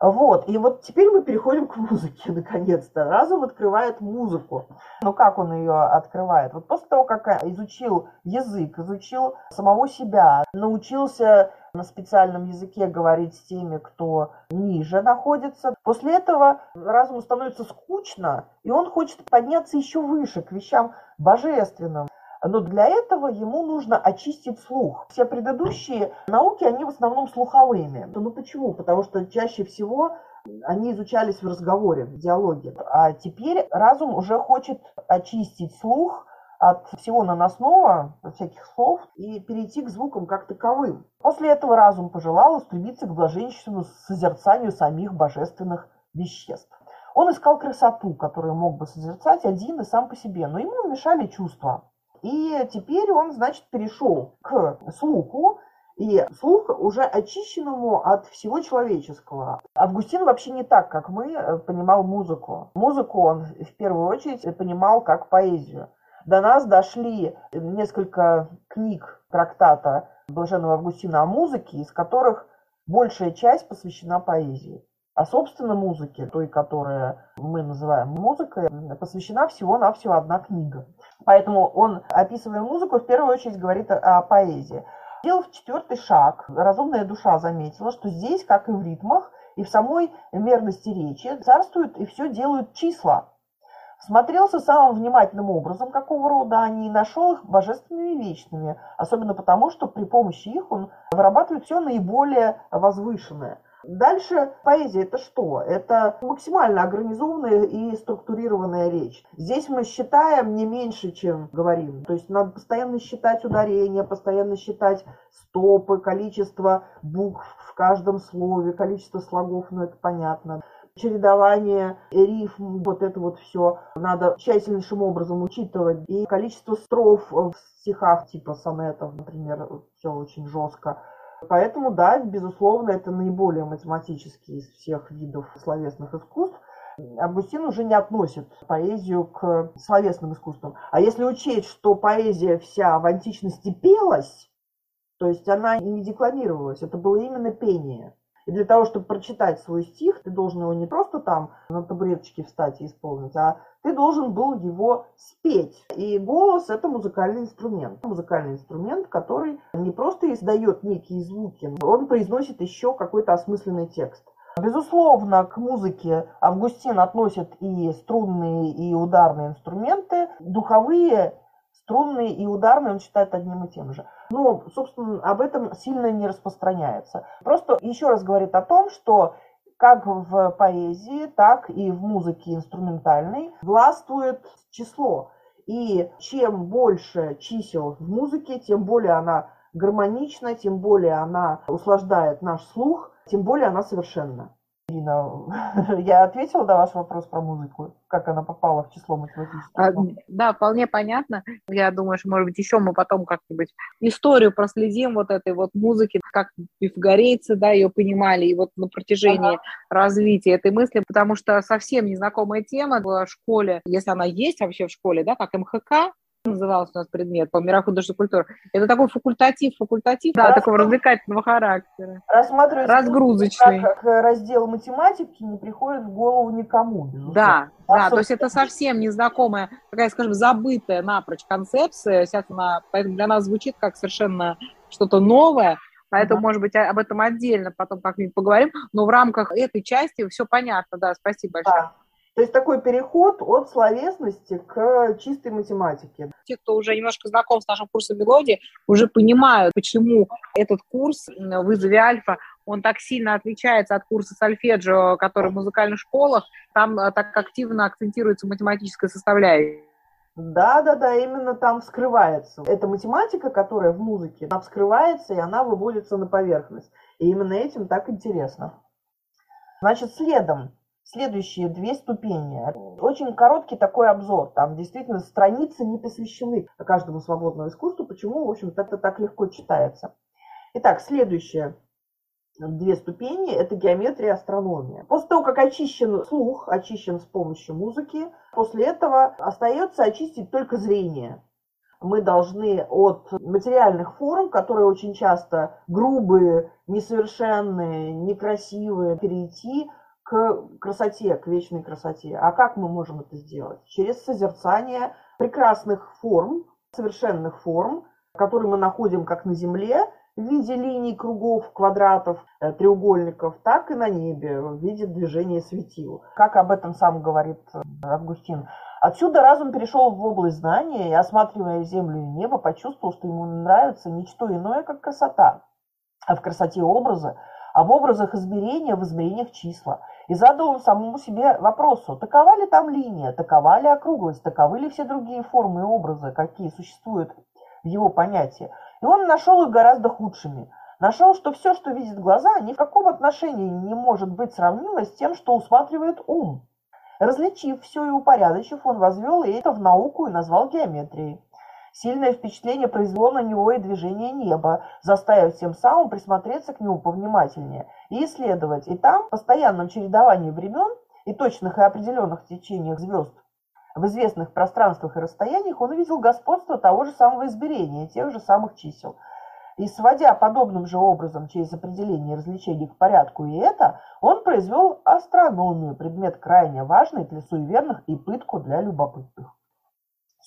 Speaker 2: Вот, и вот теперь мы переходим к музыке, *laughs* наконец-то. Разум открывает музыку. Но как он ее открывает? Вот после того, как изучил язык, изучил самого себя, научился на специальном языке говорить с теми, кто ниже находится. После этого разуму становится скучно, и он хочет подняться еще выше, к вещам божественным. Но для этого ему нужно очистить слух. Все предыдущие науки, они в основном слуховыми. Ну почему? Потому что чаще всего они изучались в разговоре, в диалоге. А теперь разум уже хочет очистить слух от всего наносного, от всяких слов, и перейти к звукам как таковым. После этого разум пожелал устремиться к блаженнейшему созерцанию самих божественных веществ. Он искал красоту, которую мог бы созерцать один и сам по себе, но ему мешали чувства. И теперь он, значит, перешел к слуху, и слух уже очищенному от всего человеческого. Августин вообще не так, как мы, э, понимал музыку. Музыку он в первую очередь понимал как поэзию. До нас дошли несколько книг трактата Блаженного Августина о музыке, из которых большая часть посвящена поэзии. А, собственно, музыке, той, которая мы называем музыкой, посвящена всего-навсего одна книга. Поэтому он, описывая музыку, в первую очередь говорит о поэзии. Сделав четвертый шаг, разумная душа заметила, что здесь, как и в ритмах, и в самой мерности речи, царствуют и все делают числа. Смотрелся самым внимательным образом, какого рода они, и нашел их божественными и вечными, особенно потому, что при помощи их он вырабатывает все наиболее возвышенное – Дальше поэзия это что? Это максимально организованная и структурированная речь. Здесь мы считаем не меньше, чем говорим. То есть надо постоянно считать ударения, постоянно считать стопы, количество букв в каждом слове, количество слогов, ну это понятно чередование рифм, вот это вот все надо тщательнейшим образом учитывать. И количество строф в стихах типа сонетов, например, все очень жестко. Поэтому, да, безусловно, это наиболее математический из всех видов словесных искусств. Августин уже не относит поэзию к словесным искусствам. А если учесть, что поэзия вся в античности пелась, то есть она не декламировалась, это было именно пение. И для того, чтобы прочитать свой стих, ты должен его не просто там на табуреточке встать и исполнить, а ты должен был его спеть. И голос – это музыкальный инструмент. Музыкальный инструмент, который не просто издает некие звуки, он произносит еще какой-то осмысленный текст. Безусловно, к музыке Августин относит и струнные, и ударные инструменты. Духовые, струнные и ударные он считает одним и тем же. Но, собственно, об этом сильно не распространяется. Просто еще раз говорит о том, что как в поэзии, так и в музыке инструментальной властвует число. И чем больше чисел в музыке, тем более она гармонична, тем более она услаждает наш слух, тем более она совершенна. Ирина, *laughs* я ответила на ваш вопрос про музыку, как она попала в число математических? А,
Speaker 1: да, вполне понятно. Я думаю, что, может быть, еще мы потом как-нибудь историю проследим вот этой вот музыки, как пифагорейцы, да, ее понимали, и вот на протяжении ага. развития этой мысли, потому что совсем незнакомая тема в школе, если она есть вообще в школе, да, как МХК, назывался у нас предмет по мирах художественной культуры. Это такой факультатив, факультатив, да, такого развлекательного характера.
Speaker 2: Рассматривать разгрузочный. Как раздел математики не приходит в голову никому.
Speaker 1: Безусловно. Да, а да, то есть это совсем незнакомая, такая, скажем, забытая напрочь концепция. Сейчас она, поэтому для нас звучит как совершенно что-то новое. Поэтому, да. может быть, об этом отдельно потом как-нибудь поговорим. Но в рамках этой части все понятно, да, спасибо большое. Да.
Speaker 2: То есть такой переход от словесности к чистой математике.
Speaker 1: Те, кто уже немножко знаком с нашим курсом мелодии, уже понимают, почему этот курс вызове альфа, он так сильно отличается от курса сольфеджио, который в музыкальных школах. Там э, так активно акцентируется математическая составляющая.
Speaker 2: Да, да, да, именно там вскрывается. Это математика, которая в музыке, она вскрывается, и она выводится на поверхность. И именно этим так интересно. Значит, следом следующие две ступени. Очень короткий такой обзор. Там действительно страницы не посвящены каждому свободному искусству. Почему, в общем-то, это так легко читается. Итак, следующее две ступени – это геометрия и астрономия. После того, как очищен слух, очищен с помощью музыки, после этого остается очистить только зрение. мы должны от материальных форм, которые очень часто грубые, несовершенные, некрасивые, перейти к красоте, к вечной красоте. А как мы можем это сделать? Через созерцание прекрасных форм, совершенных форм, которые мы находим как на Земле, в виде линий, кругов, квадратов, э, треугольников, так и на небе в виде движения светил. Как об этом сам говорит э, Августин. Отсюда разум перешел в область знания и, осматривая землю и небо, почувствовал, что ему нравится ничто иное, как красота. А в красоте образа, а в образах измерения, в измерениях числа. И задал самому себе вопросу, такова ли там линия, такова ли округлость, таковы ли все другие формы и образы, какие существуют в его понятии. И он нашел их гораздо худшими. Нашел, что все, что видит глаза, ни в каком отношении не может быть сравнимо с тем, что усматривает ум. Различив все и упорядочив, он возвел это в науку и назвал геометрией. Сильное впечатление произвело на него и движение неба, заставив тем самым присмотреться к нему повнимательнее и исследовать. И там, в постоянном чередовании времен и точных и определенных течениях звезд, в известных пространствах и расстояниях он увидел господство того же самого измерения, тех же самых чисел. И сводя подобным же образом через определение развлечений к порядку и это, он произвел астрономию, предмет крайне важный для суеверных и пытку для любопытных.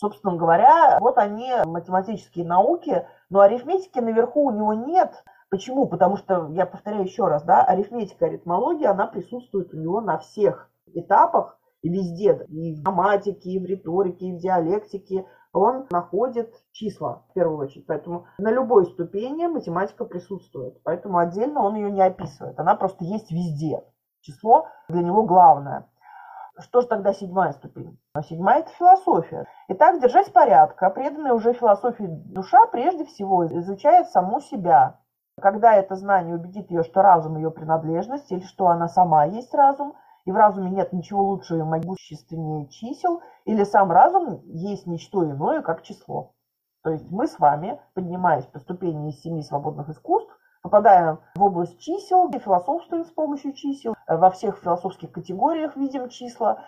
Speaker 2: Собственно говоря, вот они, математические науки, но арифметики наверху у него нет. Почему? Потому что, я повторяю еще раз, да, арифметика, аритмология, она присутствует у него на всех этапах везде, и в грамматике, и в риторике, и в диалектике, он находит числа в первую очередь. Поэтому на любой ступени математика присутствует. Поэтому отдельно он ее не описывает. Она просто есть везде. Число для него главное. Что же тогда седьмая ступень? А седьмая – это философия. Итак, держать порядка, преданная уже философии душа прежде всего изучает саму себя. Когда это знание убедит ее, что разум ее принадлежность, или что она сама есть разум – и в разуме нет ничего лучше и могущественнее чисел, или сам разум есть ничто иное, как число. То есть мы с вами, поднимаясь по ступени из семи свободных искусств, попадаем в область чисел, и философствуем с помощью чисел, во всех философских категориях видим числа.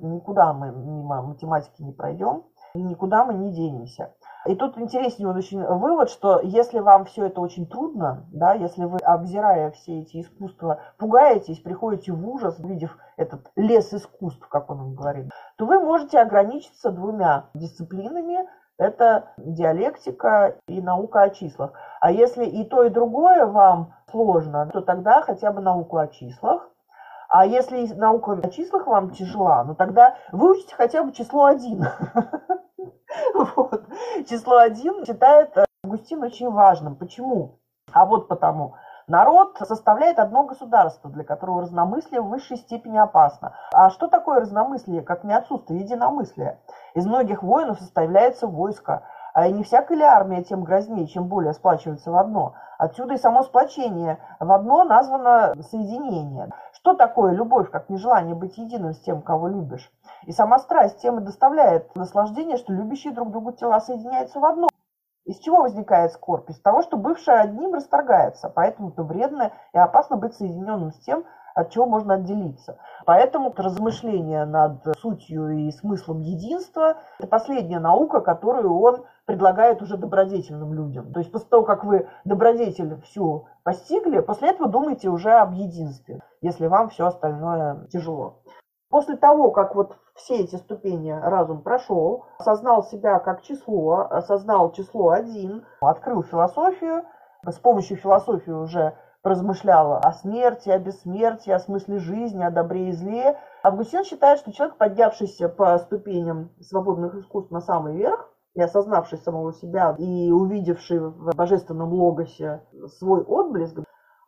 Speaker 2: Никуда мы мимо математики не пройдем, и никуда мы не денемся. И тут интересный очень вывод, что если вам все это очень трудно, да, если вы, обзирая все эти искусства, пугаетесь, приходите в ужас, увидев этот лес искусств, как он говорит, то вы можете ограничиться двумя дисциплинами, это диалектика и наука о числах. А если и то, и другое вам сложно, то тогда хотя бы науку о числах. А если наука о числах вам тяжела, ну тогда выучите хотя бы число один. *laughs* Число один считает э, Августин очень важным. Почему? А вот потому. Народ составляет одно государство, для которого разномыслие в высшей степени опасно. А что такое разномыслие, как не отсутствие единомыслия? Из многих воинов составляется войско, а не всякая ли армия тем грознее, чем более сплачивается в одно. Отсюда и само сплочение в одно названо соединение. Что такое любовь, как нежелание быть единым с тем, кого любишь? И сама страсть тем и доставляет наслаждение, что любящие друг другу тела соединяются в одно. Из чего возникает скорбь? Из того, что бывшее одним расторгается. Поэтому-то вредно и опасно быть соединенным с тем, от чего можно отделиться. Поэтому размышление над сутью и смыслом единства – это последняя наука, которую он предлагает уже добродетельным людям. То есть после того, как вы добродетель всю постигли, после этого думайте уже об единстве, если вам все остальное тяжело. После того, как вот все эти ступени разум прошел, осознал себя как число, осознал число один, открыл философию, с помощью философии уже размышлял о смерти, о бессмертии, о смысле жизни, о добре и зле. Августин считает, что человек, поднявшийся по ступеням свободных искусств на самый верх, и осознавший самого себя, и увидевший в божественном логосе свой отблеск,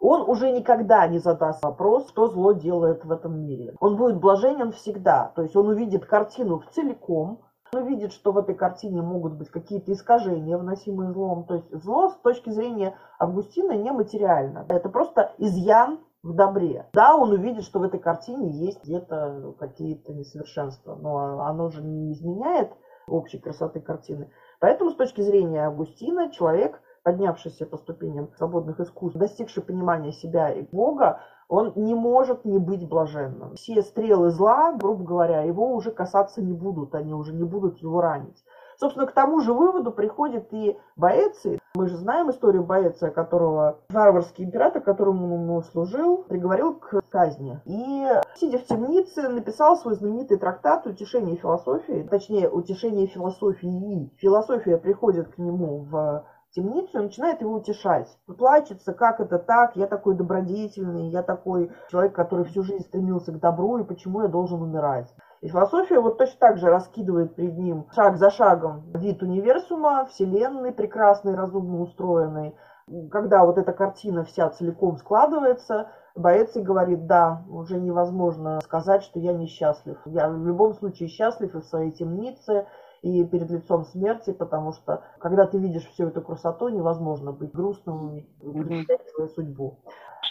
Speaker 2: он уже никогда не задаст вопрос, что зло делает в этом мире. Он будет блаженен всегда. То есть он увидит картину целиком, он увидит, что в этой картине могут быть какие-то искажения, вносимые злом. То есть зло с точки зрения Августина нематериально. Это просто изъян в добре. Да, он увидит, что в этой картине есть где-то какие-то несовершенства, но оно же не изменяет общей красоты картины. Поэтому с точки зрения Августина человек поднявшийся по ступеням свободных искусств, достигший понимания себя и Бога, он не может не быть блаженным. Все стрелы зла, грубо говоря, его уже касаться не будут, они уже не будут его ранить. Собственно, к тому же выводу приходит и Боэций. Мы же знаем историю Боэция, которого варварский император, которому он служил, приговорил к казни. И, сидя в темнице, написал свой знаменитый трактат «Утешение философии», точнее, «Утешение философии». Философия приходит к нему в темницу и начинает его утешать. Плачется, как это так, я такой добродетельный, я такой человек, который всю жизнь стремился к добру, и почему я должен умирать. И философия вот точно так же раскидывает перед ним шаг за шагом вид универсума, вселенной, прекрасной, разумно устроенной. Когда вот эта картина вся целиком складывается, Боец и говорит, да, уже невозможно сказать, что я несчастлив. Я в любом случае счастлив и в своей темнице, и перед лицом смерти, потому что когда ты видишь всю эту красоту, невозможно быть грустным и представить свою судьбу.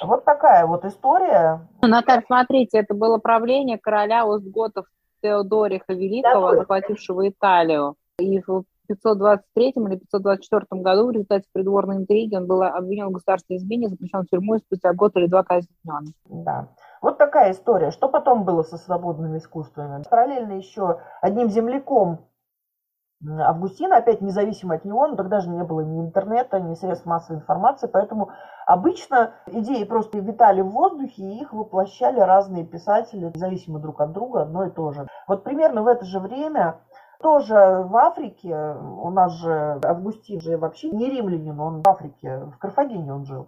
Speaker 2: Вот такая вот история.
Speaker 1: Ну, Наталья, смотрите, это было правление короля Остготов Теодориха Великого, да, захватившего Италию. И в 523 или 524 году в результате придворной интриги он был обвинен в государственной измене, заключен в тюрьму и спустя год или два казнен.
Speaker 2: Да. Вот такая история. Что потом было со свободными искусствами? Параллельно еще одним земляком Августина, опять независимо от него, но тогда же не было ни интернета, ни средств массовой информации, поэтому обычно идеи просто витали в воздухе, и их воплощали разные писатели, независимо друг от друга, одно и то же. Вот примерно в это же время тоже в Африке, у нас же Августин же вообще не римлянин, он в Африке, в Карфагене он жил.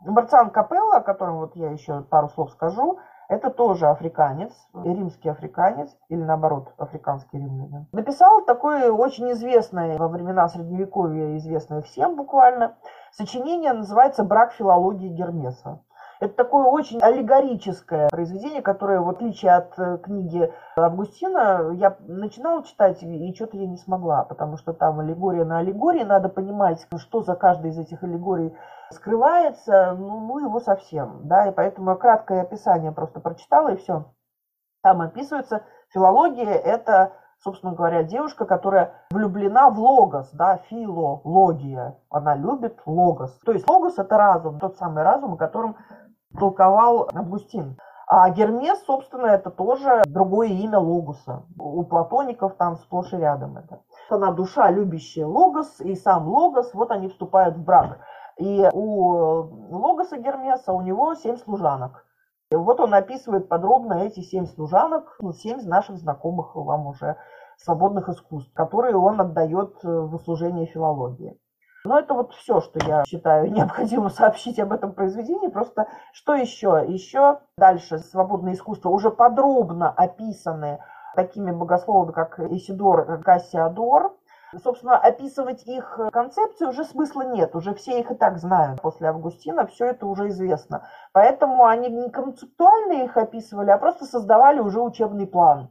Speaker 2: Марциан Капелла, о котором вот я еще пару слов скажу, это тоже африканец, римский африканец, или наоборот, африканский римлянин. Написал такое очень известное во времена Средневековья, известное всем буквально, сочинение называется «Брак филологии Гермеса». Это такое очень аллегорическое произведение, которое, в отличие от э, книги Августина, я начинала читать, и что-то я не смогла, потому что там аллегория на аллегории, надо понимать, что за каждой из этих аллегорий скрывается, ну, ну его совсем, да, и поэтому краткое описание просто прочитала, и все. Там описывается, филология – это, собственно говоря, девушка, которая влюблена в логос, да, филология, она любит логос. То есть логос – это разум, тот самый разум, о котором толковал Августин. А Гермес, собственно, это тоже другое имя Логоса. У платоников там сплошь и рядом это. Она душа, любящая Логос, и сам Логос, вот они вступают в брак. И у Логоса Гермеса у него семь служанок. И вот он описывает подробно эти семь служанок, ну, семь наших знакомых вам уже свободных искусств, которые он отдает в услужение филологии. Но это вот все, что я считаю *laughs* необходимо сообщить об этом произведении. Просто что еще? Еще дальше свободное искусство уже подробно описаны такими богословами, как Исидор Кассиадор. Собственно, описывать их концепцию уже смысла нет, уже все их и так знают. После Августина все это уже известно. Поэтому они не концептуально их описывали, а просто создавали уже учебный план.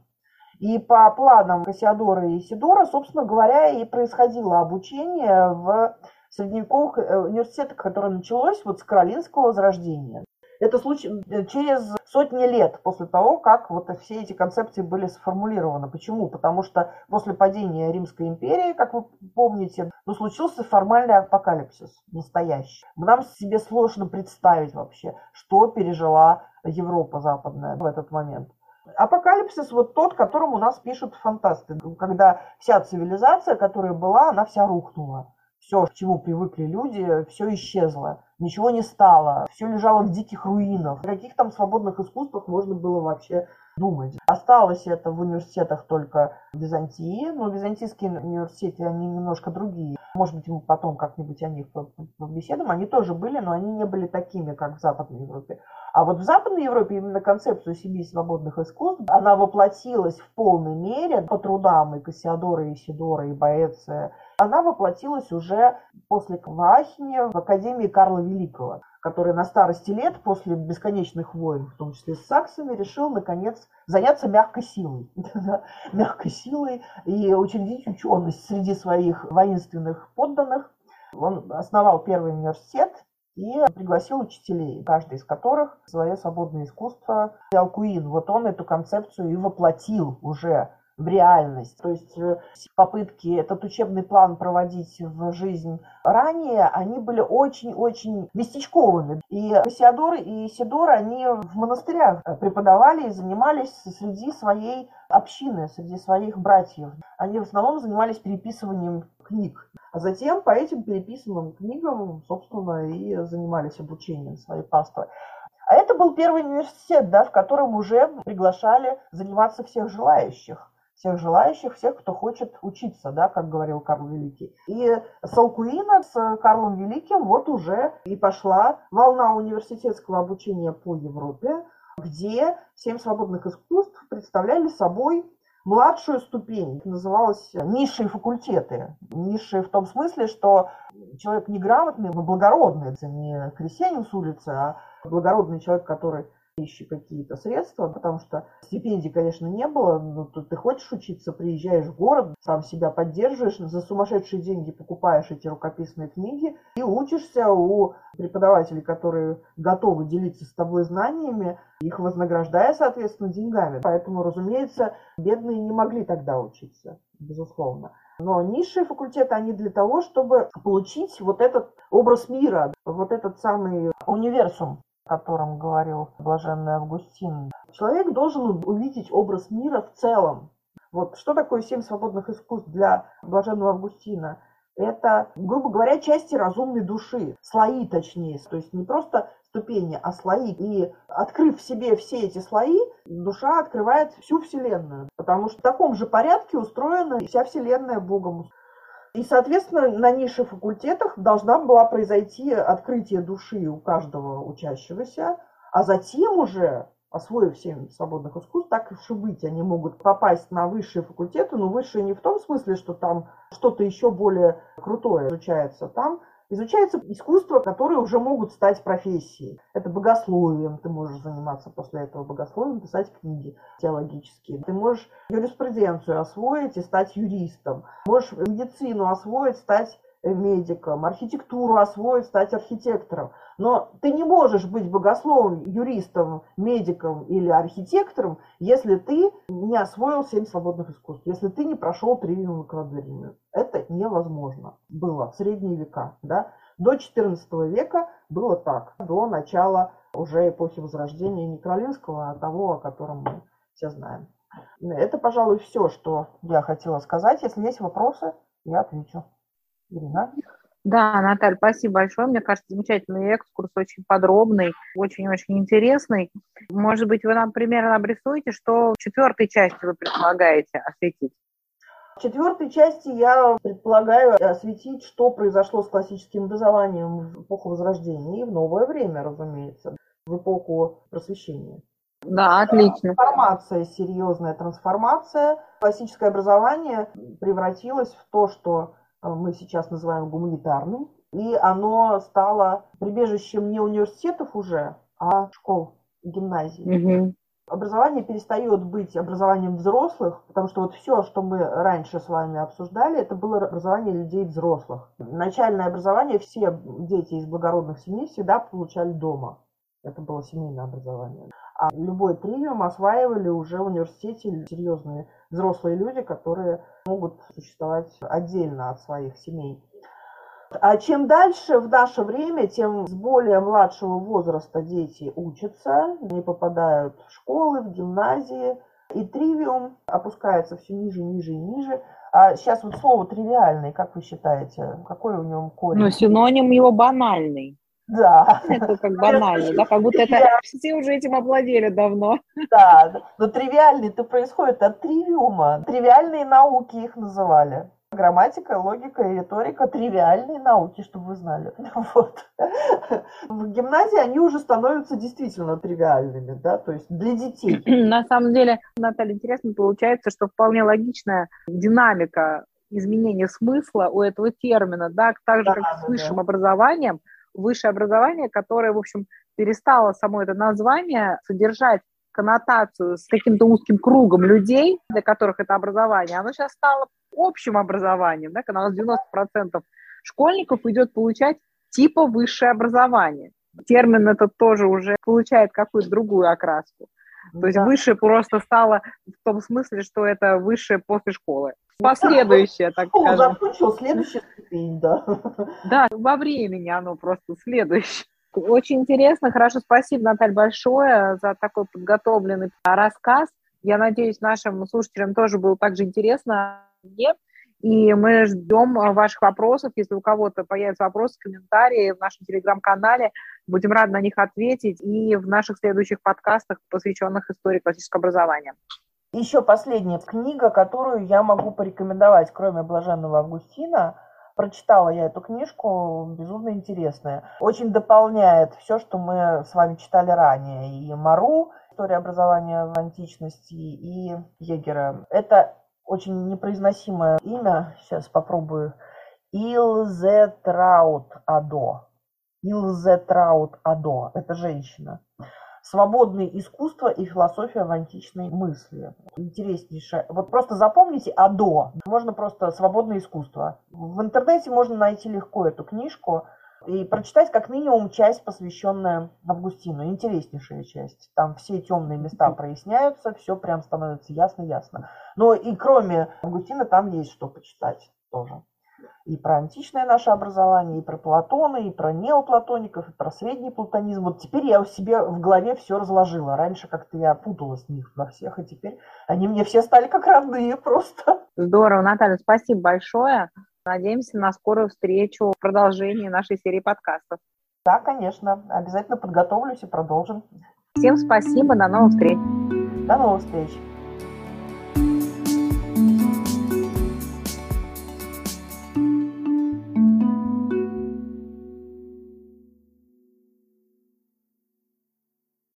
Speaker 2: И по планам Кассиадора и Сидора, собственно говоря, и происходило обучение в средневековых э, университетах, которое началось вот с Каролинского возрождения. Это случай э, через сотни лет после того, как вот все эти концепции были сформулированы. Почему? Потому что после падения Римской империи, как вы помните, ну, случился формальный апокалипсис, настоящий. Нам себе сложно представить вообще, что пережила Европа западная в этот момент. Апокалипсис вот тот, которым у нас пишут фантасты, когда вся цивилизация, которая была, она вся рухнула. Все, к чему привыкли люди, все исчезло. Ничего не стало. Все лежало в диких руинах. Каких там свободных искусствах можно было вообще думать. Осталось это в университетах только Византии, но византийские университеты, они немножко другие. Может быть, мы потом как-нибудь о них побеседуем. Они тоже были, но они не были такими, как в Западной Европе. А вот в Западной Европе именно концепцию семьи свободных искусств, она воплотилась в полной мере по трудам и Кассиадора, и Сидора, и Боэция. Она воплотилась уже после Квахини в Академии Карла Великого, который на старости лет, после бесконечных войн, в том числе с саксами, решил, наконец, заняться мягкой силой. *laughs* мягкой силой и учредить ученость среди своих воинственных подданных. Он основал первый университет, и пригласил учителей, каждый из которых свое свободное искусство. Алкуин, вот он эту концепцию и воплотил уже в реальность. То есть э, попытки этот учебный план проводить в жизнь ранее, они были очень-очень местечковыми. И Кассиадор и Сидор, они в монастырях преподавали и занимались среди своей общины, среди своих братьев. Они в основном занимались переписыванием книг. А затем по этим переписанным книгам, собственно, и занимались обучением своей паствы. А это был первый университет, да, в котором уже приглашали заниматься всех желающих всех желающих, всех, кто хочет учиться, да, как говорил Карл Великий. И с Алкуина, с Карлом Великим вот уже и пошла волна университетского обучения по Европе, где семь свободных искусств представляли собой младшую ступень, называлась низшие факультеты. Низшие в том смысле, что человек неграмотный, благородный, это не крестьянин с улицы, а благородный человек, который ищи какие-то средства, потому что стипендий, конечно, не было, но тут ты хочешь учиться, приезжаешь в город, сам себя поддерживаешь, за сумасшедшие деньги покупаешь эти рукописные книги и учишься у преподавателей, которые готовы делиться с тобой знаниями, их вознаграждая, соответственно, деньгами. Поэтому, разумеется, бедные не могли тогда учиться, безусловно. Но низшие факультеты, они для того, чтобы получить вот этот образ мира, вот этот самый универсум, о котором говорил блаженный Августин. Человек должен увидеть образ мира в целом. Вот что такое семь свободных искусств для блаженного Августина? Это, грубо говоря, части разумной души, слои точнее, то есть не просто ступени, а слои. И открыв в себе все эти слои, душа открывает всю Вселенную, потому что в таком же порядке устроена вся Вселенная Богом. И, соответственно, на низших факультетах должна была произойти открытие души у каждого учащегося, а затем уже, освоив семь свободных искусств, так и быть, они могут попасть на высшие факультеты, но высшие не в том смысле, что там что-то еще более крутое изучается, там Изучается искусство, которые уже могут стать профессией. Это богословием, ты можешь заниматься после этого богословием, писать книги теологические. Ты можешь юриспруденцию освоить и стать юристом. Можешь медицину освоить, стать медиком, архитектуру освоить, стать архитектором. Но ты не можешь быть богословом, юристом, медиком или архитектором, если ты не освоил семь свободных искусств, если ты не прошел тривиум и квадриниум. Это невозможно было в средние века. Да? До XIV века было так, до начала уже эпохи Возрождения не Каролинского, а того, о котором мы все знаем. Это, пожалуй, все, что я хотела сказать. Если есть вопросы, я отвечу.
Speaker 1: Ирина? Да, Наталья, спасибо большое. Мне кажется, замечательный экскурс, очень подробный, очень-очень интересный. Может быть, вы нам примерно обрисуете, что в четвертой части вы предполагаете осветить?
Speaker 2: В четвертой части я предполагаю осветить, что произошло с классическим образованием в эпоху Возрождения и в новое время, разумеется, в эпоху просвещения.
Speaker 1: Да, отлично.
Speaker 2: Трансформация, серьезная трансформация. Классическое образование превратилось в то, что мы сейчас называем гуманитарным, и оно стало прибежищем не университетов уже, а школ, гимназий. Угу. Образование перестает быть образованием взрослых, потому что вот все, что мы раньше с вами обсуждали, это было образование людей взрослых. Начальное образование все дети из благородных семей всегда получали дома. Это было семейное образование. А любой тривиум осваивали уже в университете серьезные взрослые люди, которые могут существовать отдельно от своих семей. А чем дальше в наше время, тем с более младшего возраста дети учатся, не попадают в школы, в гимназии, и тривиум опускается все ниже, ниже и ниже. А сейчас вот слово тривиальный, как вы считаете, какой у него корень?
Speaker 1: Ну, синоним его банальный.
Speaker 2: Да.
Speaker 1: Это как банально, да, как будто это все уже этим овладели давно.
Speaker 2: Да, но тривиальный это происходит от тривиума. Тривиальные науки их называли. Грамматика, логика и риторика – тривиальные науки, чтобы вы знали. *laughs* Вот. В гимназии они уже становятся действительно тривиальными, да, то есть для детей. *clears throat*
Speaker 1: На самом деле, Наталья, интересно получается, что вполне логичная динамика изменения смысла у этого термина, да, так же, да, как да, с высшим да. образованием – высшее образование, которое, в общем, перестало само это название содержать коннотацию с каким-то узким кругом людей, для которых это образование, оно сейчас стало общим образованием, да, когда у нас 90% школьников идет получать типа высшее образование. Термин этот тоже уже получает какую-то другую окраску. То есть да. высшее просто стало в том смысле, что это высшее после школы. Последующее, так скажем.
Speaker 2: Закончил следующая ступень, да. *laughs*
Speaker 1: Да, во времени оно просто следующее. Очень интересно, хорошо, спасибо, Наталья, большое за такой подготовленный рассказ. Я надеюсь, нашим слушателям тоже было так же интересно мне. И мы ждем ваших вопросов. Если у кого-то появятся вопросы, комментарии в нашем телеграм-канале, будем рады на них ответить и в наших следующих подкастах, посвященных истории классического образования.
Speaker 2: Еще последняя книга, которую я могу порекомендовать, кроме «Блаженного Августина», Прочитала я эту книжку, безумно интересная. Очень дополняет все, что мы с вами читали ранее. И Мару, история образования в античности, и Егера. Это очень непроизносимое имя. Сейчас попробую. Илзе Траут Адо. Илзе Траут Адо. Это женщина. Свободное искусство и философия в античной мысли. Интереснейшее. Вот просто запомните АДО. Можно просто свободное искусство. В интернете можно найти легко эту книжку и прочитать как минимум часть, посвященная Августину. Интереснейшая часть. Там все темные места проясняются, все прям становится ясно-ясно. Но и кроме Августина там есть что почитать тоже и про античное наше образование, и про Платона, и про неоплатоников, и про средний платонизм. Вот теперь я у себе в голове все разложила. Раньше как-то я путалась в них во всех, и теперь они мне все стали как родные просто.
Speaker 1: Здорово, Наталья, спасибо большое. Надеемся на скорую встречу в продолжении нашей серии подкастов.
Speaker 2: Да, конечно. Обязательно подготовлюсь и продолжим.
Speaker 1: Всем спасибо. До новых встреч.
Speaker 2: До новых встреч.